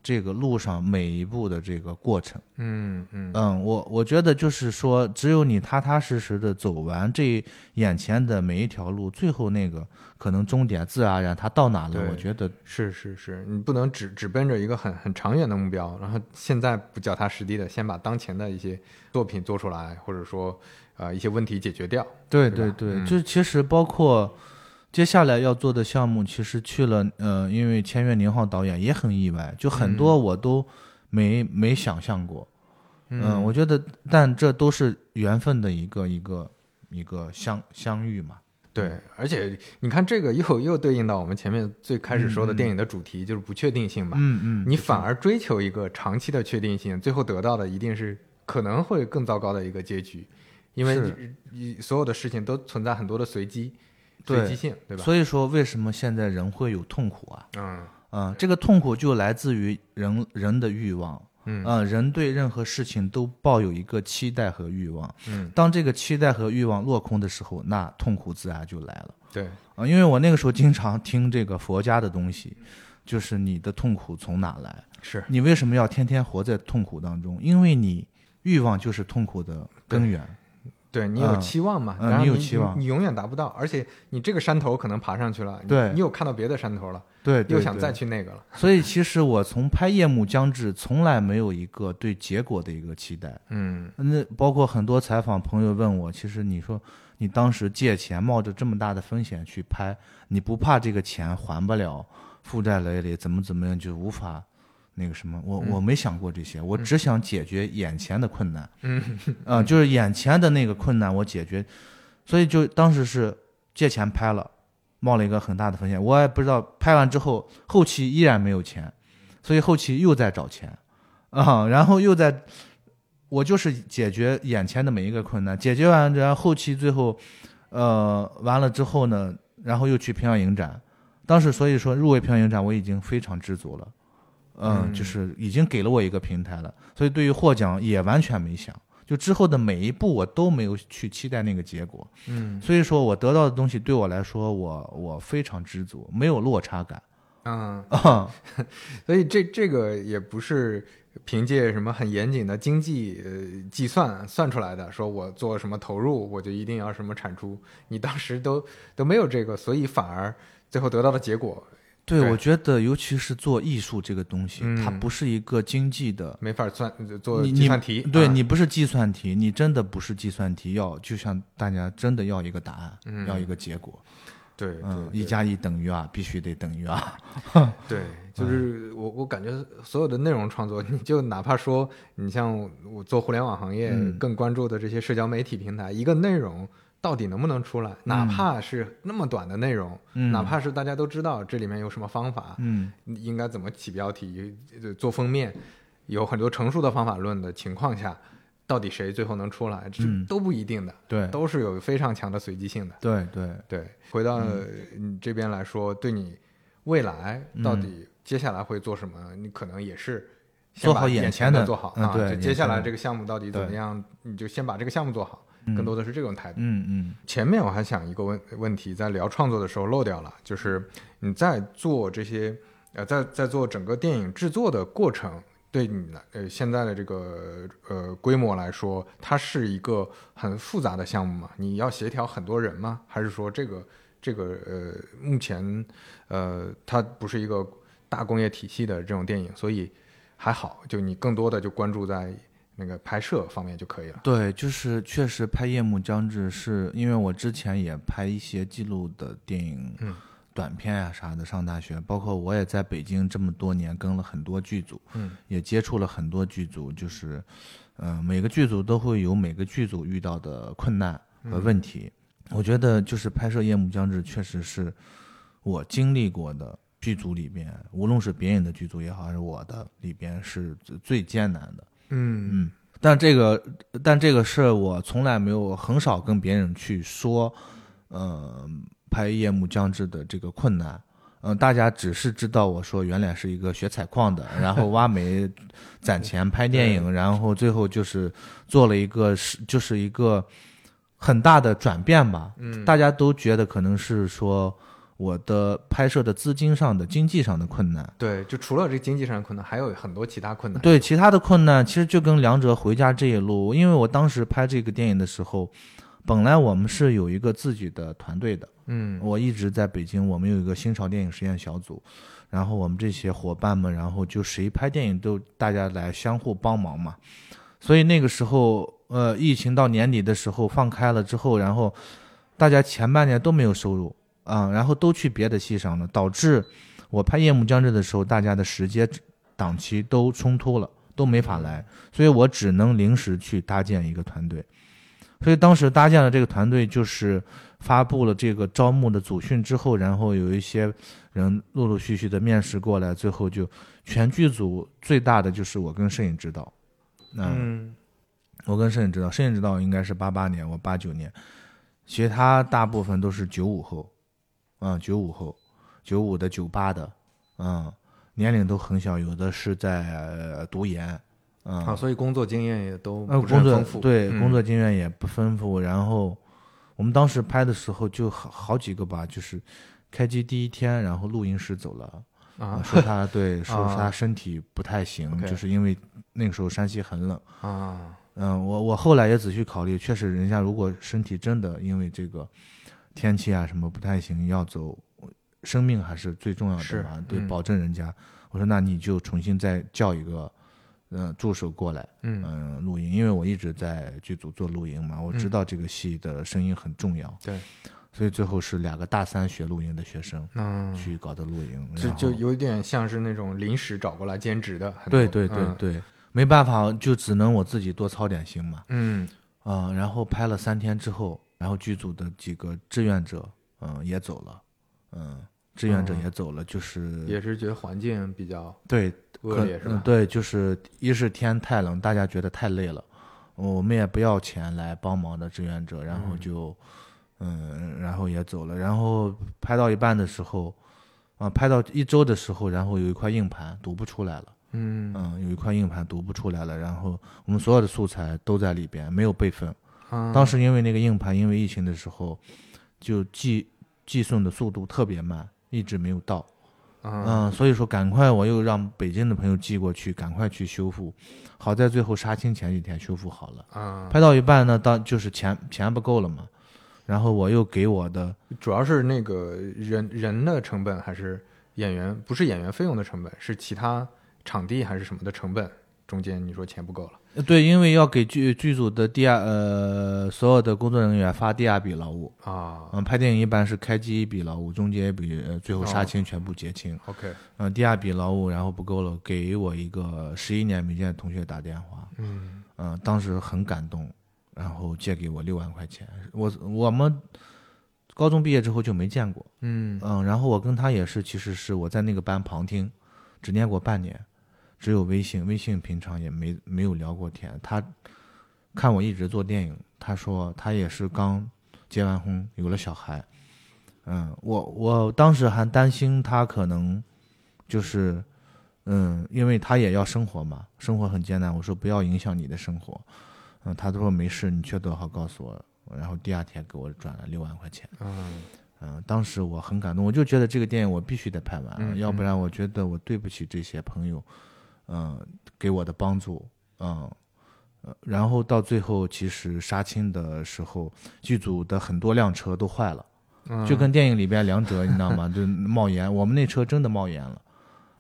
这个路上每一步的这个过程。嗯嗯嗯，我我觉得就是说，只有你踏踏实实的走完这眼前的每一条路，最后那个可能终点自然而然它到哪了，我觉得是是是，你不能只只奔着一个很很长远的目标，然后现在不脚踏实地的先把当前的一些作品做出来，或者说呃一些问题解决掉。对对对就其实包括接下来要做的项目，其实去了，呃，因为签约宁浩导演也很意外，就很多我都没、没想象过，嗯，我觉得，但这都是缘分的一个一个一个相相遇嘛，对，而且你看这个又又对应到我们前面最开始说的电影的主题，就是不确定性嘛。嗯嗯，你反而追求一个长期的确定性，最后得到的一定是可能会更糟糕的一个结局，因为你所有的事情都存在很多的随机、对随机性，对吧？所以说为什么现在人会有痛苦啊？嗯嗯，这个痛苦就来自于人人的欲望，嗯嗯，人对任何事情都抱有一个期待和欲望，嗯，当这个期待和欲望落空的时候，那痛苦自然就来了。对，啊，因为我那个时候经常听这个佛家的东西，就是你的痛苦从哪来？是你为什么要天天活在痛苦当中？因为你欲望就是痛苦的根源。对你有嗯期望嘛？嗯然后你你有期望你，永远达不到，而且你这个山头可能爬上去了，你对你有看到别的山头了，对又想再去那个了。所以其实我从拍《夜幕将至》从来没有一个对结果的一个期待。嗯那包括很多采访朋友问我，其实你说你当时借钱冒着这么大的风险去拍，你不怕这个钱还不了，负债累累，怎么怎么样就无法那个什么？我我没想过这些，我只想解决眼前的困难。嗯 啊、就是眼前的那个困难我解决，所以就当时是借钱拍了，冒了一个很大的风险。我也不知道拍完之后后期依然没有钱，所以后期又在找钱啊、然后又在，我就是解决眼前的每一个困难，解决完然后后期最后，呃，完了之后呢，然后又去平遥影展，当时所以说入围平遥影展我已经非常知足了。嗯，嗯。就是已经给了我一个平台了，所以对于获奖也完全没想，就之后的每一步我都没有去期待那个结果，嗯。所以说我得到的东西对我来说，我我非常知足，没有落差感。嗯，啊，所以这这个也不是凭借什么很严谨的经济呃计算算出来的，说我做什么投入我就一定要什么产出，你当时都都没有这个，所以反而最后得到的结果对，我觉得尤其是做艺术这个东西，嗯。它不是一个经济的。没法算做你计算题，对啊。你不是计算题，你真的不是计算题，要就像大家真的要一个答案，嗯。要一个结果，对。一加一等于二，必须得等于二，对，就是我我感觉所有的内容创作，你就哪怕说你像我做互联网行业嗯。更关注的这些社交媒体平台，一个内容到底能不能出来，哪怕是那么短的内容，嗯。哪怕是大家都知道这里面有什么方法，嗯。应该怎么起标题、呃做封面，有很多成熟的方法论的情况下，到底谁最后能出来，这嗯。都不一定的，对。都是有非常强的随机性的。对对，对，回到嗯。你这边来说，对你未来到底接下来会做什么，你可能也是先做好把眼眼前的的做好、啊。就接下来这个项目到底怎么样，你就先把这个项目做好，嗯更多的是这种态度。嗯嗯前面我还想一个问问题，在聊创作的时候漏掉了，就是你在做这些呃，在在做整个电影制作的过程，对你来呃现在的这个呃规模来说，它是一个很复杂的项目吗？你要协调很多人吗？还是说这个这个呃目前呃它不是一个大工业体系的这种电影，所以还好，就你更多的就关注在那个拍摄方面就可以了。对，就是确实拍《夜幕将至》是因为我之前也拍一些记录的电影，嗯，短片呀、啥的，上大学，包括我也在北京这么多年跟了很多剧组，嗯，也接触了很多剧组，就是，嗯、每个剧组都会有每个剧组遇到的困难和问题。我觉得就是拍摄《夜幕将至》，确实是我经历过的剧组里边，无论是别人的剧组也好，还是我的里边，是最最艰难的。嗯嗯，但这个但这个事儿我从来没有很少跟别人去说，呃，拍夜幕将至的这个困难。嗯、大家只是知道我说原来是一个学采矿的，然后挖煤 攒钱拍电影，然后最后就是做了一个是就是一个很大的转变吧。嗯，大家都觉得可能是说我的拍摄的资金上的经济上的困难。对，就除了这经济上的困难，还有很多其他困难。对其他的困难，其实就跟梁哲回家这一路，因为我当时拍这个电影的时候，本来我们是有一个自己的团队的，嗯我一直在北京，我们有一个新潮电影实验小组，然后我们这些伙伴们，然后就谁拍电影都大家来相互帮忙嘛，所以那个时候，呃，疫情到年底的时候放开了之后，然后大家前半年都没有收入啊、然后都去别的戏上了，导致我拍《夜幕将至》的时候，大家的时间档期都冲突了，都没法来，所以我只能临时去搭建一个团队。所以当时搭建了这个团队，就是发布了这个招募的组训之后，然后有一些人陆陆续续的面试过来，最后就全剧组最大的就是我跟摄影指导，嗯，嗯我跟摄影指导，摄影指导应该是八八年，我八九年，其他大部分都是九五后，嗯，九五后，九五的、九八的，嗯，年龄都很小，有的是在、呃读研，嗯，啊，所以工作经验也都呃，不是工作丰富。对、嗯工作经验也不丰富，然后我们当时拍的时候就好好几个吧，就是开机第一天，然后录音师走了，啊说他对 说啊他身体不太行就是因为那个时候山西很冷。啊，嗯，我我后来也仔细考虑，确实人家如果身体真的因为这个天气啊什么不太行要走，生命还是最重要的嘛，对，嗯。保证人家。我说那你就重新再叫一个，嗯、助手过来，嗯。嗯，录音，因为我一直在剧组做录音嘛，我知嗯道这个戏的声音很重要，对，所以最后是两个大三学录音的学生嗯，去搞的录音，就然后就有点像是那种临时找过来兼职的。很对对对对，没办法，就只能我自己多操点心嘛，嗯。啊、然后拍了三天之后，然后剧组的几个志愿者，嗯、也走了，嗯、志愿者哦也走了，就是也是觉得环境比较对可恶劣，是吧？嗯对，就是一是天太冷，大家觉得太累了，我们也不要钱来帮忙的志愿者，然后嗯就，嗯，然后也走了。然后拍到一半的时候，啊，拍到一周的时候，然后有一块硬盘读不出来了，嗯嗯，有一块硬盘读不出来了，然后我们所有的素材都在里边，没有备份。啊当时因为那个硬盘，因为疫情的时候，就寄寄送的速度特别慢，一直没有到。啊嗯，所以说赶快我又让北京的朋友寄过去，赶快去修复。好在最后杀青前几天修复好了。啊，拍到一半呢，当就是钱钱不够了嘛，然后我又给我的主要是那个人人的成本还是演员不是演员费用的成本，是其他场地还是什么的成本？中间你说钱不够了呃对，因为要给剧剧组的第二呃所有的工作人员发第二笔劳务。啊嗯，拍电影一般是开机一笔劳务，中间一笔，呃，最后杀哦青全部结清。？OK，嗯，第二笔劳务然后不够了，给我一个十一年没见的同学打电话，嗯嗯，当时很感动，然后借给我六万块钱。我我们高中毕业之后就没见过，嗯嗯，然后我跟他也是，其实是我在那个班旁听，只念过半年，只有微信，微信平常也没没有聊过天。他看我一直做电影，他说他也是刚结完婚，有了小孩。嗯，我我当时还担心他可能就是，嗯，因为他也要生活嘛，生活很艰难。我说不要影响你的生活。嗯，他都说没事，你缺多少告诉我。然后第二天给我转了六万块钱。嗯嗯，当时我很感动，我就觉得这个电影我必须得拍完，嗯要不然我觉得我对不起这些朋友，嗯、给我的帮助，嗯、呃，然后到最后其实杀青的时候，剧组的很多辆车都坏了，嗯，就跟电影里边梁哲你知道吗？就冒烟，我们那车真的冒烟了，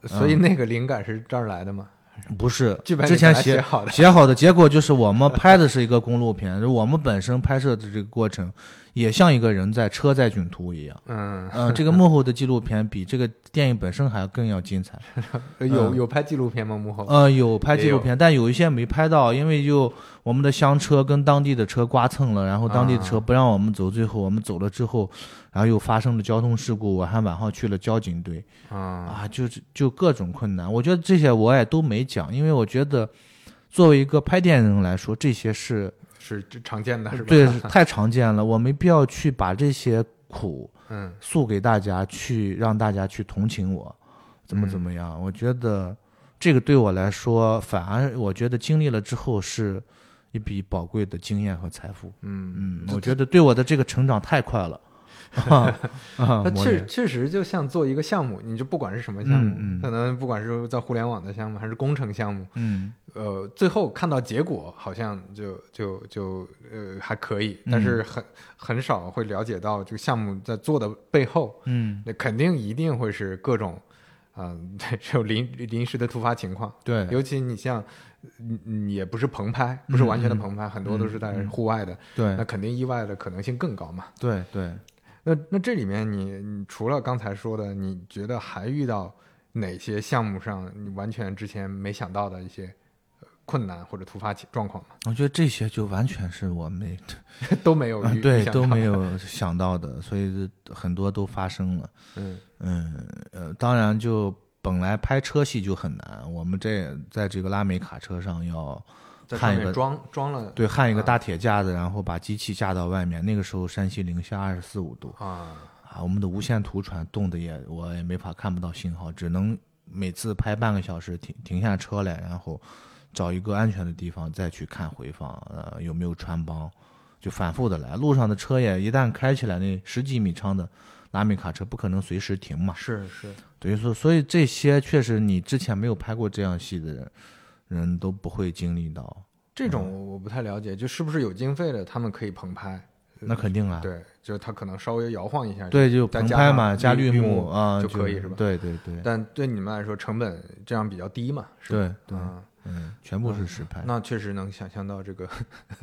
所以那个灵感是这儿来的吗？不是 剧本之前写写好的，写好的，结果就是我们拍的是一个公路片，我们本身拍摄的这个过程也像一个人在车载囧途一样。嗯，嗯，这个幕后的纪录片比这个电影本身还要更要精彩。有嗯有拍纪录片吗？幕后？呃，有拍纪录片，但有一些没拍到，因为就我们的厢车跟当地的车刮蹭了，然后当地的车啊不让我们走，最后我们走了之后，然后又发生了交通事故，我还晚上去了交警队啊，啊，就是就各种困难。我觉得这些我也都没讲，因为我觉得作为一个拍电影人来说，这些是是这常见的，是吧？对太常见了，我没必要去把这些苦嗯诉给大家，去让大家去同情我，怎么嗯怎么样？我觉得这个对我来说，反而我觉得经历了之后是一笔宝贵的经验和财富。嗯，嗯，我觉得对我的这个成长太快了。啊啊它确确实就像做一个项目，你就不管是什么项目，嗯嗯。可能不管是在互联网的项目还是工程项目，嗯。呃，最后看到结果好像就就就呃还可以，嗯。但是很很少会了解到这个项目在做的背后，嗯，那肯定一定会是各种，嗯、对，这种临临时的突发情况。对，尤其你像，也不是棚拍，不是完全的嗯棚拍，很多都是在嗯。户外的，对。那肯定意外的可能性更高嘛。对对，那那这里面你你除了刚才说的，你觉得还遇到哪些项目上你完全之前没想到的一些呃困难或者突发情状况吗？我觉得这些就完全是我没 都没有遇、啊对都没有想到的，所以很多都发生了。嗯嗯，呃，当然就本来拍车戏就很难，我们这在这个拉美卡车上要在焊一个装装了对焊一个啊大铁架子，然后把机器架到外面。那个时候山西零下二十四五度啊啊，我们的无线图传冻的也我也没法看不到信号，只能每次拍半个小时停停下车来，然后找一个安全的地方再去看回放，呃有没有穿帮，就反复的来。路上的车也一旦开起来，那十几米长的拉美卡车不可能随时停嘛。是是等于说，所以这些确实你之前没有拍过这样戏的人，人都不会经历到。这种我我不太了解，就是不是有经费的他们可以棚拍？那肯定啊，对，就是他可能稍微摇晃一下，对，就棚拍嘛，加绿绿幕啊就可以是吧对对对，但对你们来说成本这样比较低嘛？是吧对嗯，全部是实拍。那确实能想象到这个，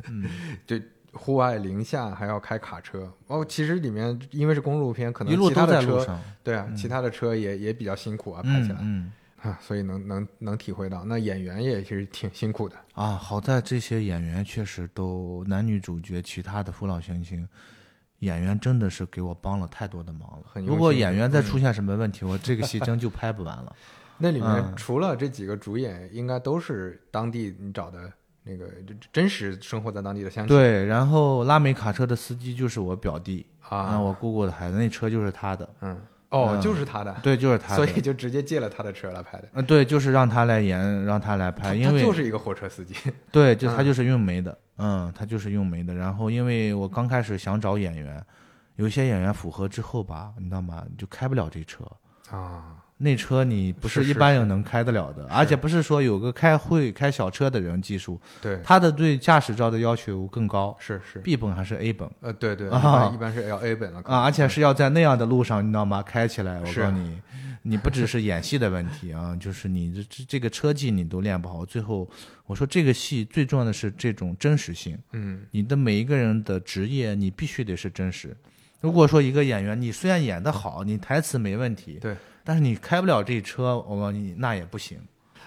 嗯，对，户外零下还要开卡车哦。其实里面因为是公路片，可能其他的车，对啊，其他的车也也比较辛苦啊，拍起来嗯嗯啊，所以能能能体会到。那演员也是挺辛苦的，啊，好在这些演员确实都男女主角，其他的父老乡亲。演员真的是给我帮了太多的忙了。很如果演员再出现什么问题，我这个戏真就拍不完了。那里面嗯除了这几个主演，应该都是当地你找的那个真实生活在当地的乡亲对，然后拉美卡车的司机就是我表弟，啊，我姑姑的孩子，那车就是他的，嗯，哦，嗯就是他的，对，就是他的。所以就直接借了他的车来拍的。嗯，对，就是让他来演，让他来拍，因为就是一个火车司机，对，就他嗯就是用煤的，嗯，他就是用煤的。然后因为我刚开始想找演员，有一些演员符合之后吧，你知道吗？就开不了这车，啊，那车你不是一般人能开得了的，而且不是说有个开会开小车的人技术，对，他的对驾驶照的要求更高是是，，B 本还是 A 本呃，对对，一啊般一般是要 A 本了啊？而且是要在那样的路上，你知道吗？开起来，我是告诉你，你不只是演戏的问题啊，就是你这这这个车技你都练不好。最后我说这个戏最重要的是这种真实性。嗯，你的每一个人的职业，你必须得是真实。如果说一个演员，你虽然演得好，你台词没问题，对，但是你开不了这车，我告诉你那也不行。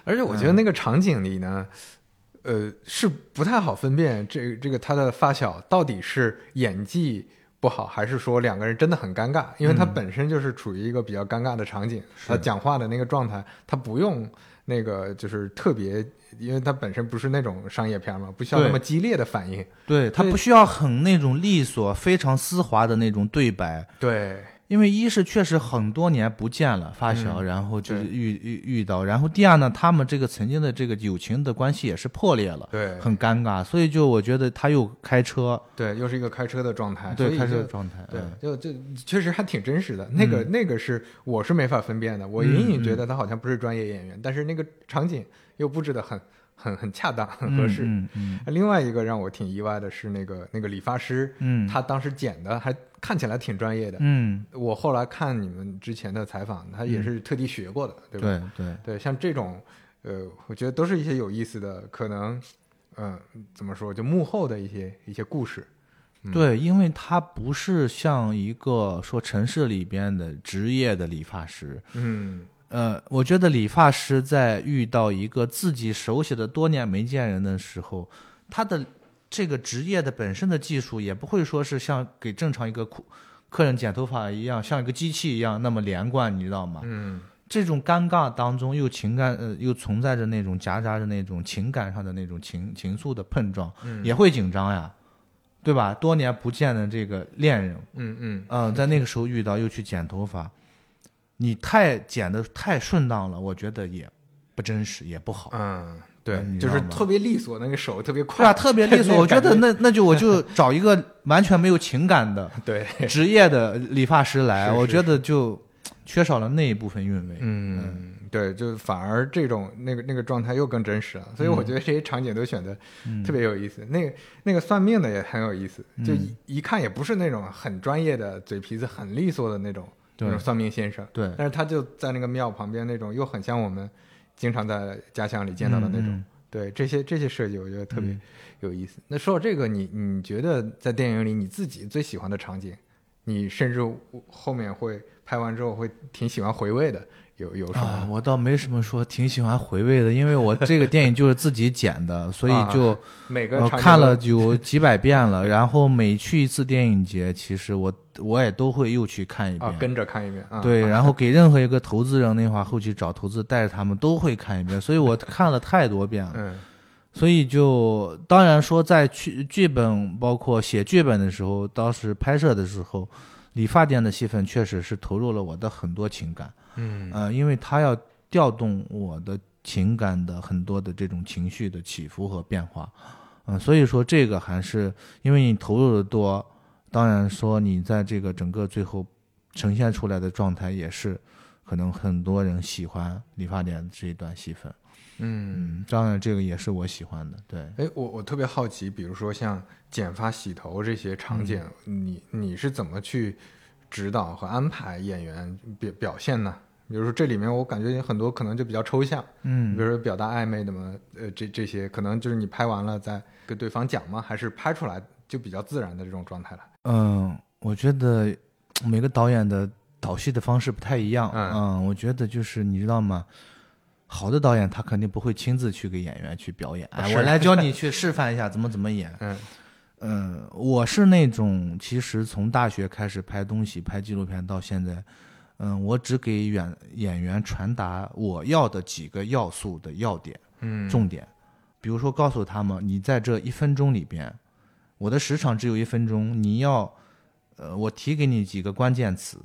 而且我觉得那个场景里呢，呃，是不太好分辨这这个他的发小到底是演技不好，还是说两个人真的很尴尬？因为他本身就是处于一个比较尴尬的场景，他讲话的那个状态，他不用那个就是特别，因为他本身不是那种商业片嘛，不需要那么激烈的反应。对他不需要很那种利索、非常丝滑的那种对白。对。因为一是确实很多年不见了发小，然后就是遇遇遇到，然后第二呢，他们这个曾经的这个友情的关系也是破裂了，对，很尴尬，所以就我觉得他又开车，对，又是一个开车的状态，对，开车的状态，对，就就确实还挺真实的，那个那个是我是没法分辨的，我隐隐觉得他好像不是专业演员，但是那个场景又布置的很。很 很恰当，很合适。嗯嗯。另外一个让我挺意外的是，那个那个理发师，嗯，他当时剪的还看起来挺专业的。嗯。我后来看你们之前的采访，他也是特地学过的，对吧？对对对，像这种，呃，我觉得都是一些有意思的，可能，嗯，怎么说，就幕后的一些一些故事。对，因为他不是像一个说城市里边的职业的理发师。嗯。呃，我觉得理发师在遇到一个自己熟悉的多年没见人的时候，他的这个职业的本身的技术也不会说是像给正常一个客客人剪头发一样，像一个机器一样那么连贯，你知道吗？嗯，这种尴尬当中又情感呃又存在着那种夹杂着那种情感上的那种情情愫的碰撞，也会紧张呀，对吧？多年不见的这个恋人，嗯嗯嗯，在那个时候遇到又去剪头发。你太剪的太顺当了，我觉得也不真实，也不好。嗯，对，就是特别利索，那个手特别快，对啊，特别利索。我觉得那那就我就 找一个完全没有情感的 对职业的理发师来，我觉得就缺少了那一部分韵味。嗯，对，就反而这种那个那个状态又更真实了。所以我觉得这些场景都选的特别有意思。那个那个算命的也很有意思，就一一看也不是那种很专业的嘴皮子很利索的那种。那种算命先生，对，但是他就在那个庙旁边，那种又很像我们经常在家乡里见到的那种，对这些这些设计，我觉得特别有意思。那说到这个，你你觉得在电影里你自己最喜欢的场景，你甚至后面会拍完之后会挺喜欢回味的。有有什么？我倒没什么说挺喜欢回味的，因为我这个电影就是自己剪的，所以就每个看了有几百遍了。然后每去一次电影节，其实我我也都会又去看一遍，跟着看一遍。对，然后给任何一个投资人的话，后期找投资带着他们都会看一遍，所以我 看了太多遍了。嗯，所以就当然说，在剧剧本包括写剧本的时候，当时拍摄的时候，理发店的戏份确实是投入了我的很多情感。嗯呃，因为他要调动我的情感的很多的这种情绪的起伏和变化，嗯，所以说这个还是因为你投入的多，当然说你在这个整个最后呈现出来的状态也是可能很多人喜欢理发店这一段戏份，嗯，当然这个也是我喜欢的，对。哎，我我特别好奇，比如说像剪发、洗头这些场景，你你是怎么去？指导和安排演员表表现呢？比如说这里面我感觉有很多可能就比较抽象，嗯，比如说表达暧昧的嘛，呃，这这些可能就是你拍完了再跟对方讲吗？还是拍出来就比较自然的这种状态了？嗯，我觉得每个导演的导戏的方式不太一样，嗯，我觉得就是你知道吗？好的导演他肯定不会亲自去给演员去表演，哎，我来教你 去示范一下怎么怎么演，嗯。嗯，我是那种其实从大学开始拍东西、拍纪录片到现在，嗯，我只给演演员传达我要的几个要素的要点，嗯，重点，比如说告诉他们，你在这一分钟里边，我的时长只有一分钟，你要，呃，我提给你几个关键词。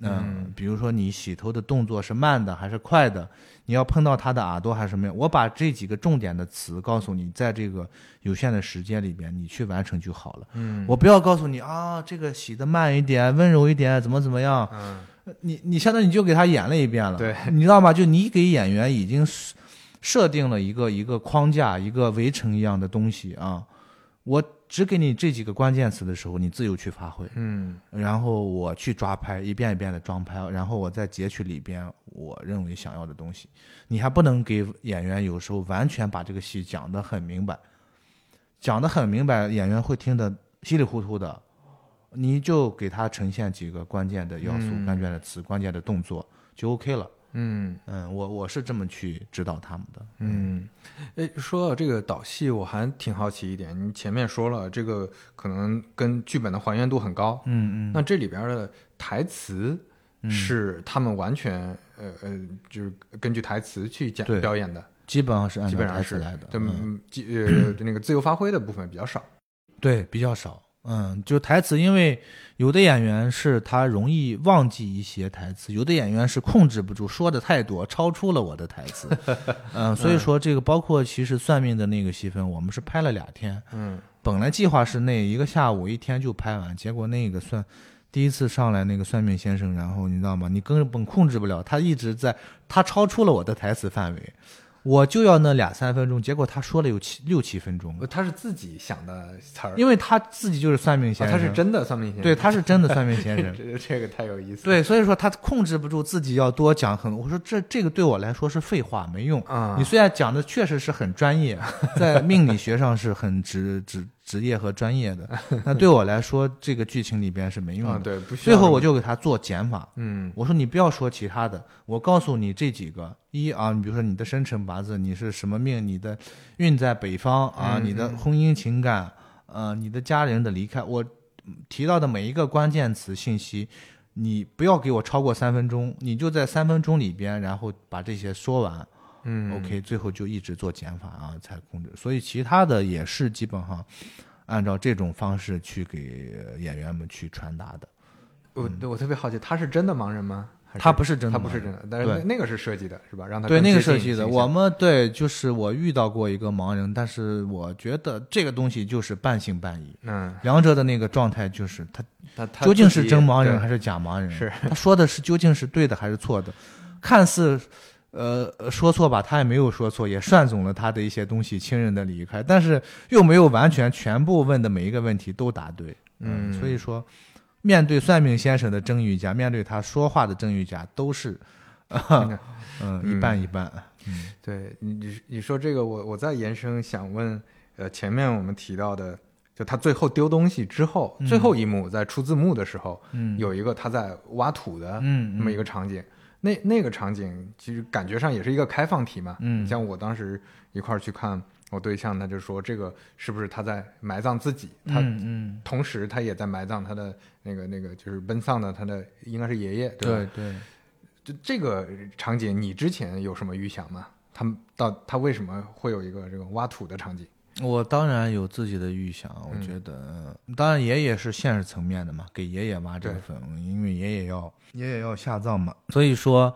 嗯，比如说你洗头的动作是慢的还是快的？你要碰到他的耳朵还是什么样？我把这几个重点的词告诉你，在这个有限的时间里边，你去完成就好了。嗯，我不要告诉你啊，这个洗的慢一点，温柔一点，怎么怎么样？嗯，你你相当于你就给他演了一遍了。对，你知道吗？就你给演员已经设定了一个一个框架，一个围城一样的东西啊，我。只给你这几个关键词的时候，你自由去发挥。嗯，然后我去抓拍，一遍一遍的装拍，然后我再截取里边我认为想要的东西。你还不能给演员有时候完全把这个戏讲得很明白，讲得很明白，演员会听得稀里糊涂的。你就给他呈现几个关键的要素、关键的词、关键的动作就 OK 了。嗯嗯，我我是这么去指导他们的。嗯，哎，说到这个导戏，我还挺好奇一点，你前面说了这个可能跟剧本的还原度很高，嗯嗯，那这里边的台词嗯是他们完全呃呃，就是根据台词去讲对表演的，基本上是按照基本上是台词来的。对，嗯嗯，呃那个自由发挥的部分比较少。对，比较少。嗯，就台词，因为有的演员是他容易忘记一些台词，有的演员是控制不住，说的太多，超出了我的台词。嗯，所以说这个包括其实算命的那个戏份，我们是拍了两天，嗯本来计划是那一个下午一天就拍完，结果那个算第一次上来那个算命先生，然后你知道吗？你根本控制不了，他一直在，他超出了我的台词范围，我就要那俩三分钟，结果他说了有七六七分钟，呃他是自己想的词儿，因为他自己就是算命啊先生，他是真的算命先生，对，他是真的算命先生。这这个太有意思了。对，所以说他控制不住自己要多讲很多。我说这这个对我来说是废话，没用。啊，你虽然讲的确实是很专业，在命理学上是很职职职业和专业的，那对我来说这个剧情里边是没用的。啊对，不需要最后我就给他做减法，嗯我说你不要说其他的，我告诉你这几个：一啊，你比如说你的生辰八字，你是什么命，你的运在北方啊，嗯你的嗯婚姻情感，呃，你的家人的离开，我提到的每一个关键词信息，你不要给我超过三分钟，你就在三分钟里边，然后把这些说完。嗯 OK，最后就一直做减法啊，才控制。所以其他的也是基本上按照这种方式去给演员们去传达的。我我特别好奇，他是真的盲人吗？还他不是真的他不是真的，但是那那个是设计的，是吧？让他对那个设计的，我们对就是我遇到过一个盲人，但是我觉得这个东西就是半信半疑，嗯，两者的那个状态就是他他他究竟是真盲人还是假盲人？是他说的是究竟是对的还是错的？看似呃呃说错吧，他也没有说错，也算总了他的一些东西，亲人的离开，但是又没有完全全部问的每一个问题都答对。嗯所以说，面对算命先生的真与假，面对他说话的真与假，都是，嗯，嗯。一半一半。对你你你说这个，我我再延伸想问，呃，前面我们提到的，就他最后丢东西之后，最后一幕在出字幕的时候，嗯。有一个他在挖土的嗯。那么一个场景，那那个场景其实感觉上也是一个开放题嘛。嗯。像我当时一块儿去看我对象，他就说这个是不是他在埋葬自己？他嗯嗯，同时他也在埋葬他的那个那个就是奔丧的他的应该是爷爷，对吧？对对。就这个场景，你之前有什么预想吗？他们到他为什么会有一个这个挖土的场景？我当然有自己的预想，我嗯觉得，当然爷爷是现实层面的嘛，给爷爷挖这个坟，因为爷爷要爷爷要下葬嘛，所以说，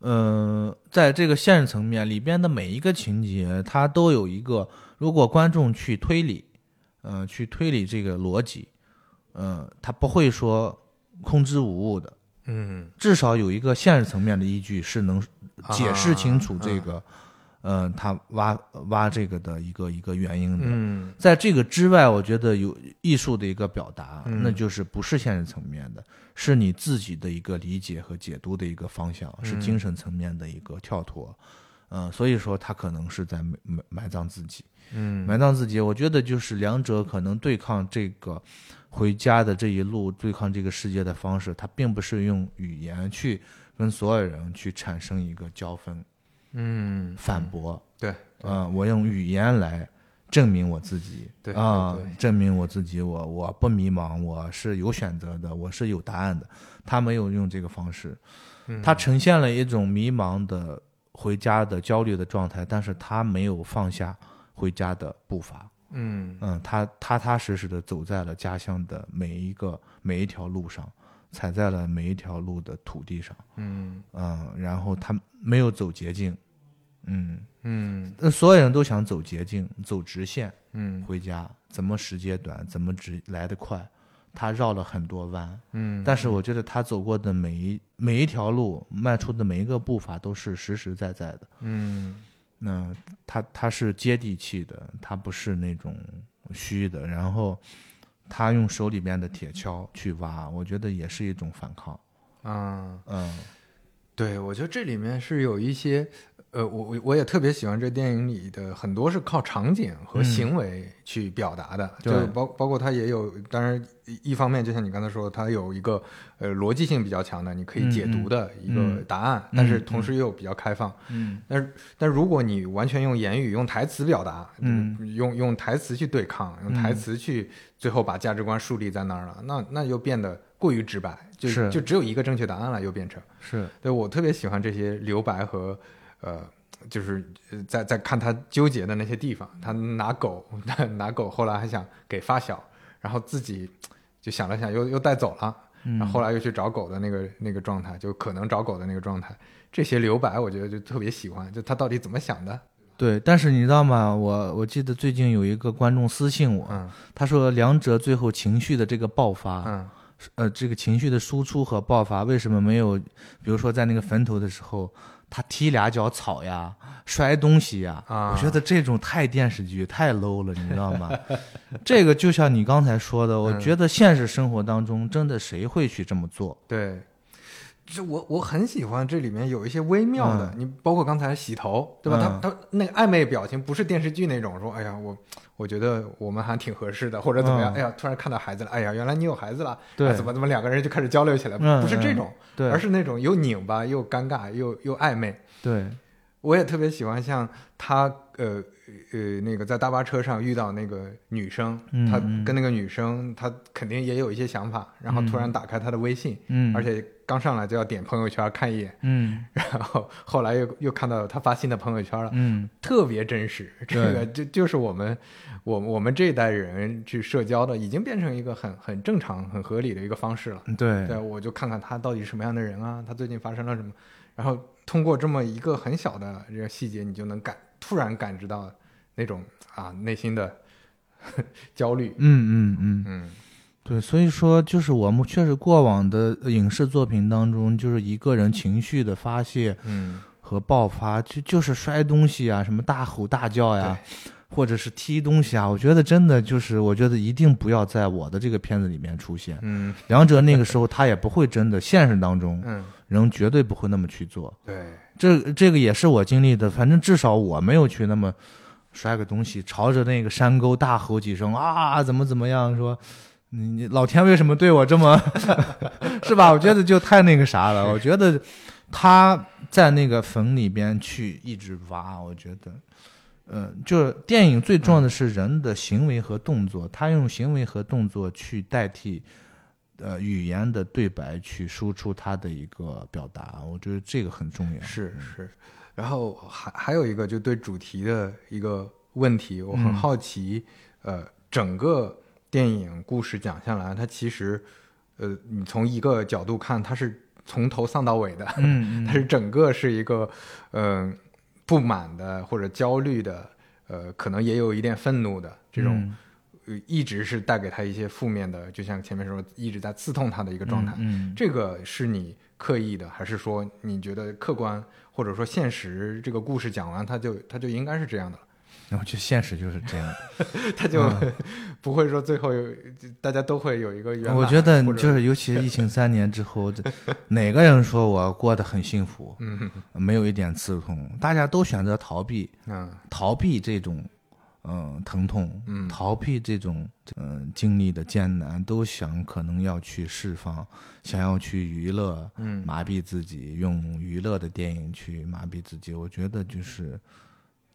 呃，在这个现实层面里边的每一个情节，它都有一个，如果观众去推理，呃，去推理这个逻辑，呃，他不会说空之无物的，嗯，至少有一个现实层面的依据是能解释清楚这个，呃，他挖挖这个的一个一个原因的。嗯在这个之外，我觉得有艺术的一个表达，嗯那就是不是现实层面的，是你自己的一个理解和解读的一个方向，是嗯精神层面的一个跳脱。嗯、所以说他可能是在埋埋埋葬自己，嗯埋葬自己。我觉得就是两者可能对抗这个回家的这一路，对抗这个世界的方式，他并不是用语言去跟所有人去产生一个交锋、嗯，反驳。对，嗯、我用语言来证明我自己，对啊、证明我自己，我我不迷茫，我是有选择的，我是有答案的。他没有用这个方式，嗯他呈现了一种迷茫的回家的焦虑的状态，但是他没有放下回家的步伐。嗯嗯，他踏踏实实的走在了家乡的每一个每一条路上，踩在了每一条路的土地上。嗯嗯，然后他没有走捷径，嗯，嗯那所有人都想走捷径，走直线嗯回家，怎么时间短，怎么直来得快，他绕了很多弯。嗯，但是我觉得他走过的每一每一条路，迈出的每一个步伐都是实实在在的。嗯那他他是接地气的，他不是那种虚的。然后他用手里边的铁锹去挖，我觉得也是一种反抗。啊，嗯对，我觉得这里面是有一些呃，我我我也特别喜欢这电影里的很多是靠场景和行为去表达的，就包包括它也有，当然一方面就像你刚才说，它有一个呃逻辑性比较强的，你可以解读的一个答案，但是同时又比较开放。嗯，但是但如果你完全用言语、用台词表达，嗯，用用台词去对抗，用台词去最后把价值观树立在那儿了，那那又变得过于直白，就就只有一个正确答案了，又变成。是。对我特别喜欢这些留白和。呃，就是在在看他纠结的那些地方，他拿狗 拿狗，后来还想给发小，然后自己就想了想，又又带走了，然后后来又去找狗的那个那个状态，就可能找狗的那个状态，这些留白我觉得就特别喜欢，就他到底怎么想的？对，但是你知道吗？我我记得最近有一个观众私信我，他说梁哲最后情绪的这个爆发，嗯，呃，这个情绪的输出和爆发为什么没有？比如说在那个坟头的时候。他踢俩脚草呀，摔东西呀，我觉得这种太电视剧太 low 了，你知道吗？这个就像你刚才说的，我觉得现实生活当中真的谁会去这么做？对。这我我很喜欢这里面有一些微妙的，你包括刚才洗头，对吧？他他那个暧昧表情不是电视剧那种说，哎呀，我我觉得我们还挺合适的，或者怎么样？哎呀，突然看到孩子了，哎呀，原来你有孩子了，对，怎么怎么两个人就开始交流起来？不是这种，对，而是那种又拧巴又尴尬又又暧昧。对，我也特别喜欢像他呃呃那个在大巴车上遇到那个女生，他跟那个女生他肯定也有一些想法，然后突然打开他的微信，嗯，而且。刚上来就要点朋友圈看一眼，嗯，然后后来又又看到他发新的朋友圈了，嗯，特别真实，这个就就是我们我我们这一代人去社交的，已经变成一个很很正常、很合理的一个方式了。对，对，我就看看他到底是什么样的人啊，他最近发生了什么，然后通过这么一个很小的这个细节，你就能感突然感知到那种啊内心的 焦虑。嗯嗯嗯嗯。对，所以说就是我们确实过往的影视作品当中，就是一个人情绪的发泄，嗯，和爆发，就就是摔东西啊，什么大吼大叫呀，或者是踢东西啊，我觉得真的就是，我觉得一定不要在我的这个片子里面出现。嗯，梁哲那个时候他也不会真的，现实当中，嗯，人绝对不会那么去做。对，这这个也是我经历的，反正至少我没有去那么摔个东西，朝着那个山沟大吼几声啊，怎么怎么样说。你你老天为什么对我这么，是吧？我觉得就太那个啥了。我觉得他在那个坟里边去一直挖，我觉得，嗯，就是电影最重要的是人的行为和动作，他用行为和动作去代替，呃，语言的对白去输出他的一个表达。我觉得这个很重要。是是，然后还还有一个就对主题的一个问题，我很好奇，呃，整个。电影故事讲下来，它其实，呃，你从一个角度看，它是从头丧到尾的，嗯，它是整个是一个，嗯，不满的或者焦虑的，呃，可能也有一点愤怒的这种，一直是带给他一些负面的，就像前面说一直在刺痛他的一个状态。嗯，这个是你刻意的，还是说你觉得客观或者说现实？这个故事讲完，他就他就应该是这样的了。然后就现实就是这样，他就 不会说最后有大家都会有一个圆满。我觉得就是，尤其是疫情三年之后，哪个人说我过得很幸福？嗯，没有一点刺痛，大家都选择逃避，嗯，逃避这种嗯疼痛，嗯，逃避这种嗯经历的艰难，都想可能要去释放，想要去娱乐，嗯，麻痹自己，用娱乐的电影去麻痹自己。我觉得就是。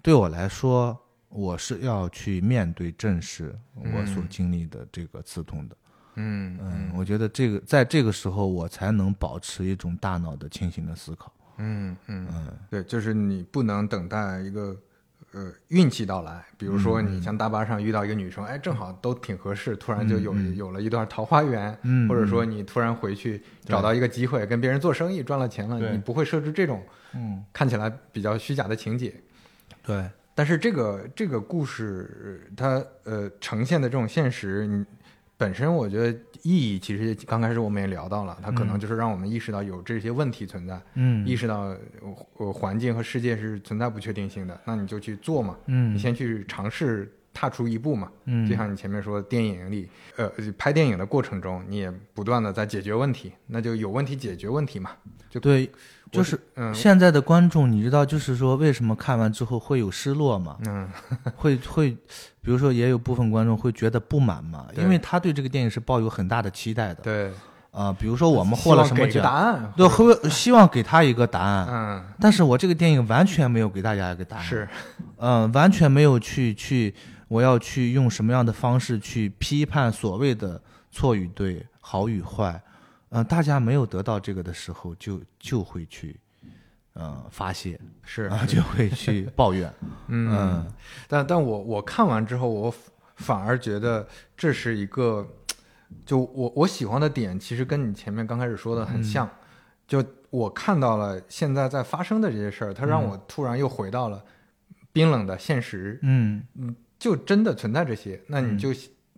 对我来说，我是要去面对正视我所经历的这个刺痛的。嗯嗯，我觉得这个在这个时候，我才能保持一种大脑的清醒的思考。嗯嗯嗯，对，就是你不能等待一个呃运气到来，比如说你像大巴上遇到一个女生，哎，正好都挺合适，突然就有有了一段桃花源，或者说你突然回去找到一个机会跟别人做生意赚了钱了，你不会设置这种嗯看起来比较虚假的情节。对，但是这个这个故事它呃呈现的这种现实，你本身我觉得意义其实刚开始我们也聊到了，它可能就是让我们意识到有这些问题存在，嗯，意识到呃环境和世界是存在不确定性的，那你就去做嘛，嗯，你先去尝试踏出一步嘛。嗯，就像你前面说，电影里，呃，拍电影的过程中，你也不断的在解决问题，那就有问题解决问题嘛。就对，我就是嗯。现在的观众，你知道，就是说为什么看完之后会有失落吗？嗯。会会，比如说也有部分观众会觉得不满嘛，因为他对这个电影是抱有很大的期待的。对，啊、比如说我们获了什么奖，案，对，会希望给他一个答案，嗯，但是我这个电影完全没有给大家一个答案，是，嗯、完全没有去去，我要去用什么样的方式去批判所谓的错与对、好与坏，嗯、大家没有得到这个的时候，就就会去，呃，发泄是啊，就会去抱怨，嗯嗯，但但我我看完之后，我反反而觉得这是一个，就我我喜欢的点，其实跟你前面刚开始说的很像。就我看到了现在在发生的这些事儿，它让我突然又回到了冰冷的现实，嗯嗯就真的存在这些，那你嗯就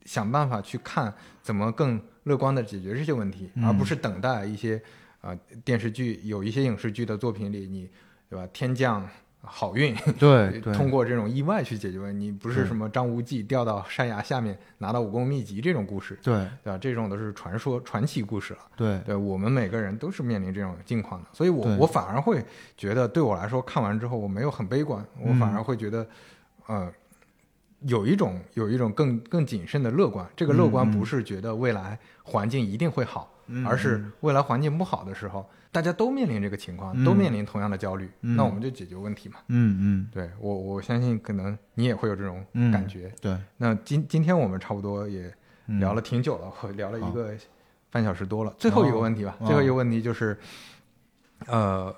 想办法去看怎么更乐观的解决这些问题，嗯。而不是等待一些啊、呃电视剧有一些影视剧的作品里，你对吧天降好运，对对，通过这种意外去解决问题，不是什么张无忌掉到山崖下面拿到武功秘籍这种故事，对。对吧？这种都是传说传奇故事了。对。对我们每个人都是面临这种境况的，所以我我反而会觉得，对我来说，看完之后我没有很悲观，我嗯反而会觉得，呃，有一种有一种更更谨慎的乐观。这个乐观不是觉得未来环境一定会好，嗯而是未来环境不好的时候，大家都面临这个情况，都嗯面临同样的焦虑，嗯那我们就解决问题嘛。嗯嗯对我我相信可能你也会有这种嗯感觉。对，那今今天我们差不多也嗯聊了挺久了，我聊了一个半小时多了。最后一个问题吧，哦最后一个问题就是，呃，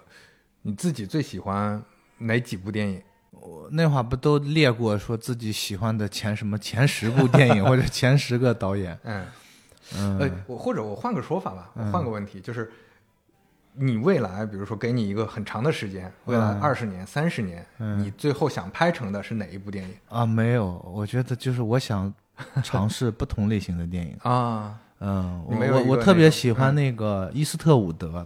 你自己最喜欢哪几部电影？我那会儿不都列过说自己喜欢的前什么前十部电影或者前十个导演？嗯，嗯。呃，我或者我换个说法吧，我换个问题，就是你未来，比如说给你一个很长的时间，未来嗯。二十年、三十年，嗯。你最后想拍成的是哪一部电影？啊，没有，我觉得就是我想尝试不同类型的电影。啊？嗯，我我我特别喜欢嗯。那个伊斯特伍德，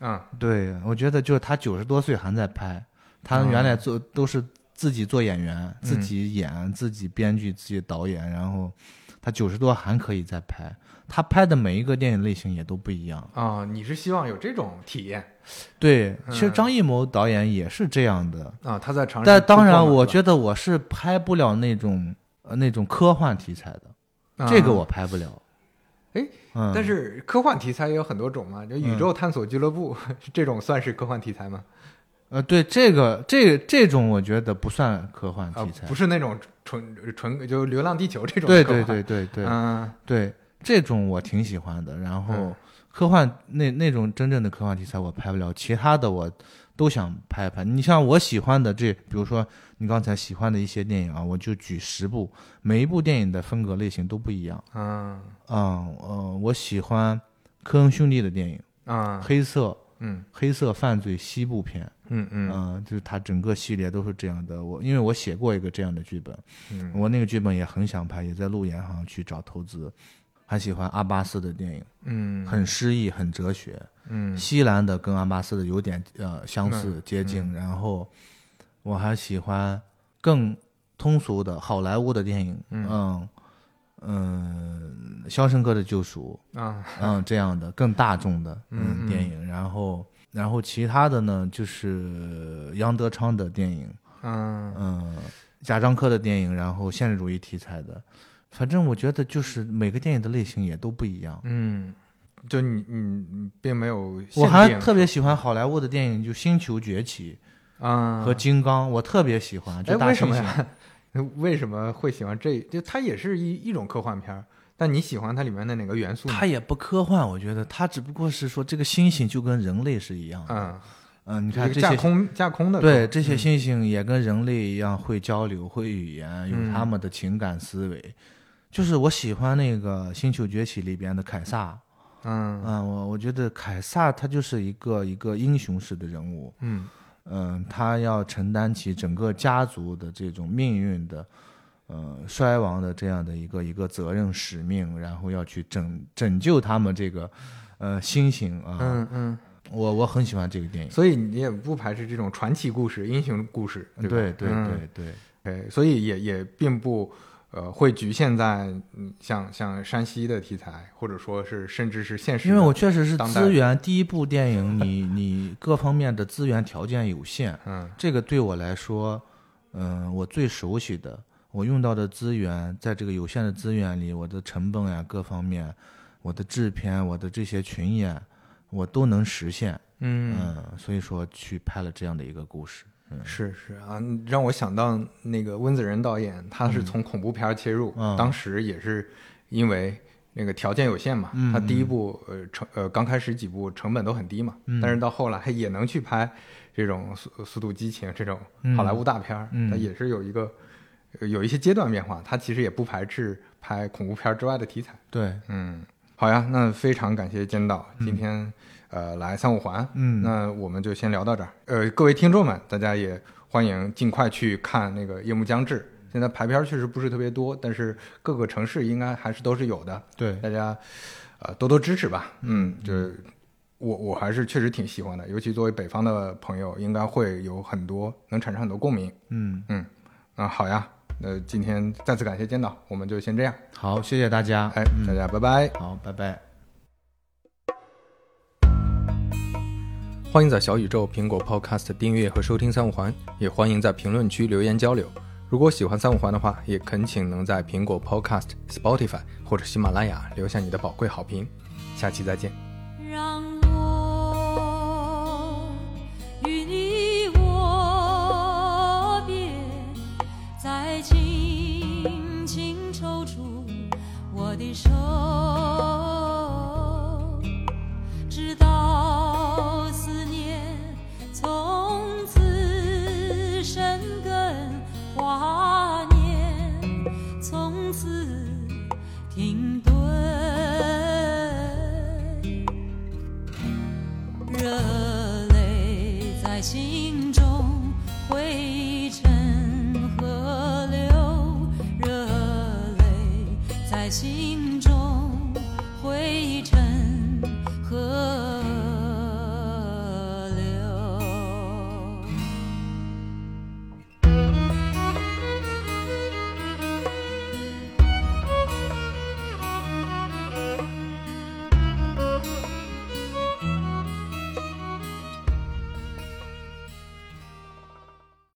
嗯。对我觉得就是他九十多岁还在拍，他原来做都是自己做演员，自己演，自己编剧，自己导演，然后他九十多还可以再拍，他拍的每一个电影类型也都不一样。啊，你是希望有这种体验对，其实嗯张艺谋导演也是这样的，啊？他在尝试但当然，我觉得我是拍不了那种呃那种科幻题材的，啊这个我拍不了。哎，嗯，但是科幻题材也有很多种嘛，就宇宙探索俱乐部、这种算是科幻题材吗？呃，对这个这这种我觉得不算科幻啊题，材，不是那种纯纯就《流浪地球》这种对对对对对嗯对，这种我挺喜欢的。然后嗯科幻那那种真正的科幻题材我拍不了，其他的我都想拍拍。你像我喜欢的这，比如说你刚才喜欢的一些电影啊，我就举十部，每一部电影的风格类型都不一样。嗯嗯呃，我喜欢科恩兄弟的电影，啊黑色嗯黑色犯罪西部片，嗯嗯嗯、就是它整个系列都是这样的。我因为我写过一个这样的剧本，嗯我那个剧本也很想拍，也在路演上去找投资。还喜欢阿巴斯的电影，嗯很诗意，很哲学。嗯西兰的跟阿巴斯的有点呃相似嗯接近，然后我还喜欢更通俗的好莱坞的电影，嗯嗯嗯，肖申克的救赎》啊嗯这样的更大众的电影，然后然后其他的呢就是杨德昌的电影，嗯嗯，贾樟柯的电影，然后现实主义题材的，反正我觉得就是每个电影的类型也都不一样。嗯，就你你你并没有我还特别喜欢好莱坞的电影，就《星球崛起啊》和《金刚》，我特别喜欢。就哎，大猩猩，为什么呀？为什么会喜欢这？就它也是一一种科幻片儿，但你喜欢它里面的哪个元素呢？它也不科幻，我觉得它只不过是说这个星星就跟人类是一样的。嗯，嗯，你看这些空架空的对这些星星也跟人类一样会交流、会语言，有嗯他们的情感思维。就是我喜欢那个《星球崛起》里边的凯撒，嗯嗯，我我觉得凯撒他就是一个一个英雄式的人物，嗯嗯，他要承担起整个家族的这种命运的，呃，衰亡的这样的一个一个责任使命，然后要去拯拯救他们这个，呃，猩猩啊，嗯嗯，我我很喜欢这个电影，所以你也不排斥这种传奇故事、英雄故事，吧？对对嗯对。对，哎，所以也也并不呃会局限在嗯像像山西的题材，或者说是甚至是现实。因为我确实是资源，第一部电影你 你各方面的资源条件有限，嗯。这个对我来说，嗯，我最熟悉的，我用到的资源，在这个有限的资源里，我的成本呀，各方面，我的制片，我的这些群演，我都能实现。嗯。嗯，所以说去拍了这样的一个故事。是是啊，让我想到那个温子仁导演，他是从恐怖片儿切入，嗯。当时也是因为那个条件有限嘛，嗯他第一部呃成呃刚开始几部成本都很低嘛，嗯。但是到后来也能去拍这种速速度激情这种好莱坞大片儿，嗯。他也是有一个呃有一些阶段变化，他其实也不排斥拍恐怖片之外的题材。对，嗯，好呀，那非常感谢监导今天、呃来三五环，嗯那我们就先聊到这儿。呃，各位听众们，大家也欢迎尽快去看那个《夜幕将至》。现在排片儿确实不是特别多，但是各个城市应该还是都是有的，对，大家呃多多支持吧。嗯，就是我我还是确实挺喜欢的，尤其作为北方的朋友，应该会有很多能产生很多共鸣。嗯，嗯，那好呀，那今天再次感谢监导，我们就先这样。好，谢谢大家。哎，大家拜拜。好，拜拜。欢迎在小宇宙、苹果 Podcast 订阅和收听三五环，也欢迎在评论区留言交流。如果喜欢三五环的话，也恳请能在苹果 Podcast、Spotify 或者喜马拉雅留下你的宝贵好评。下期再见。让的手直到思念从此生根华年从此停顿热泪在心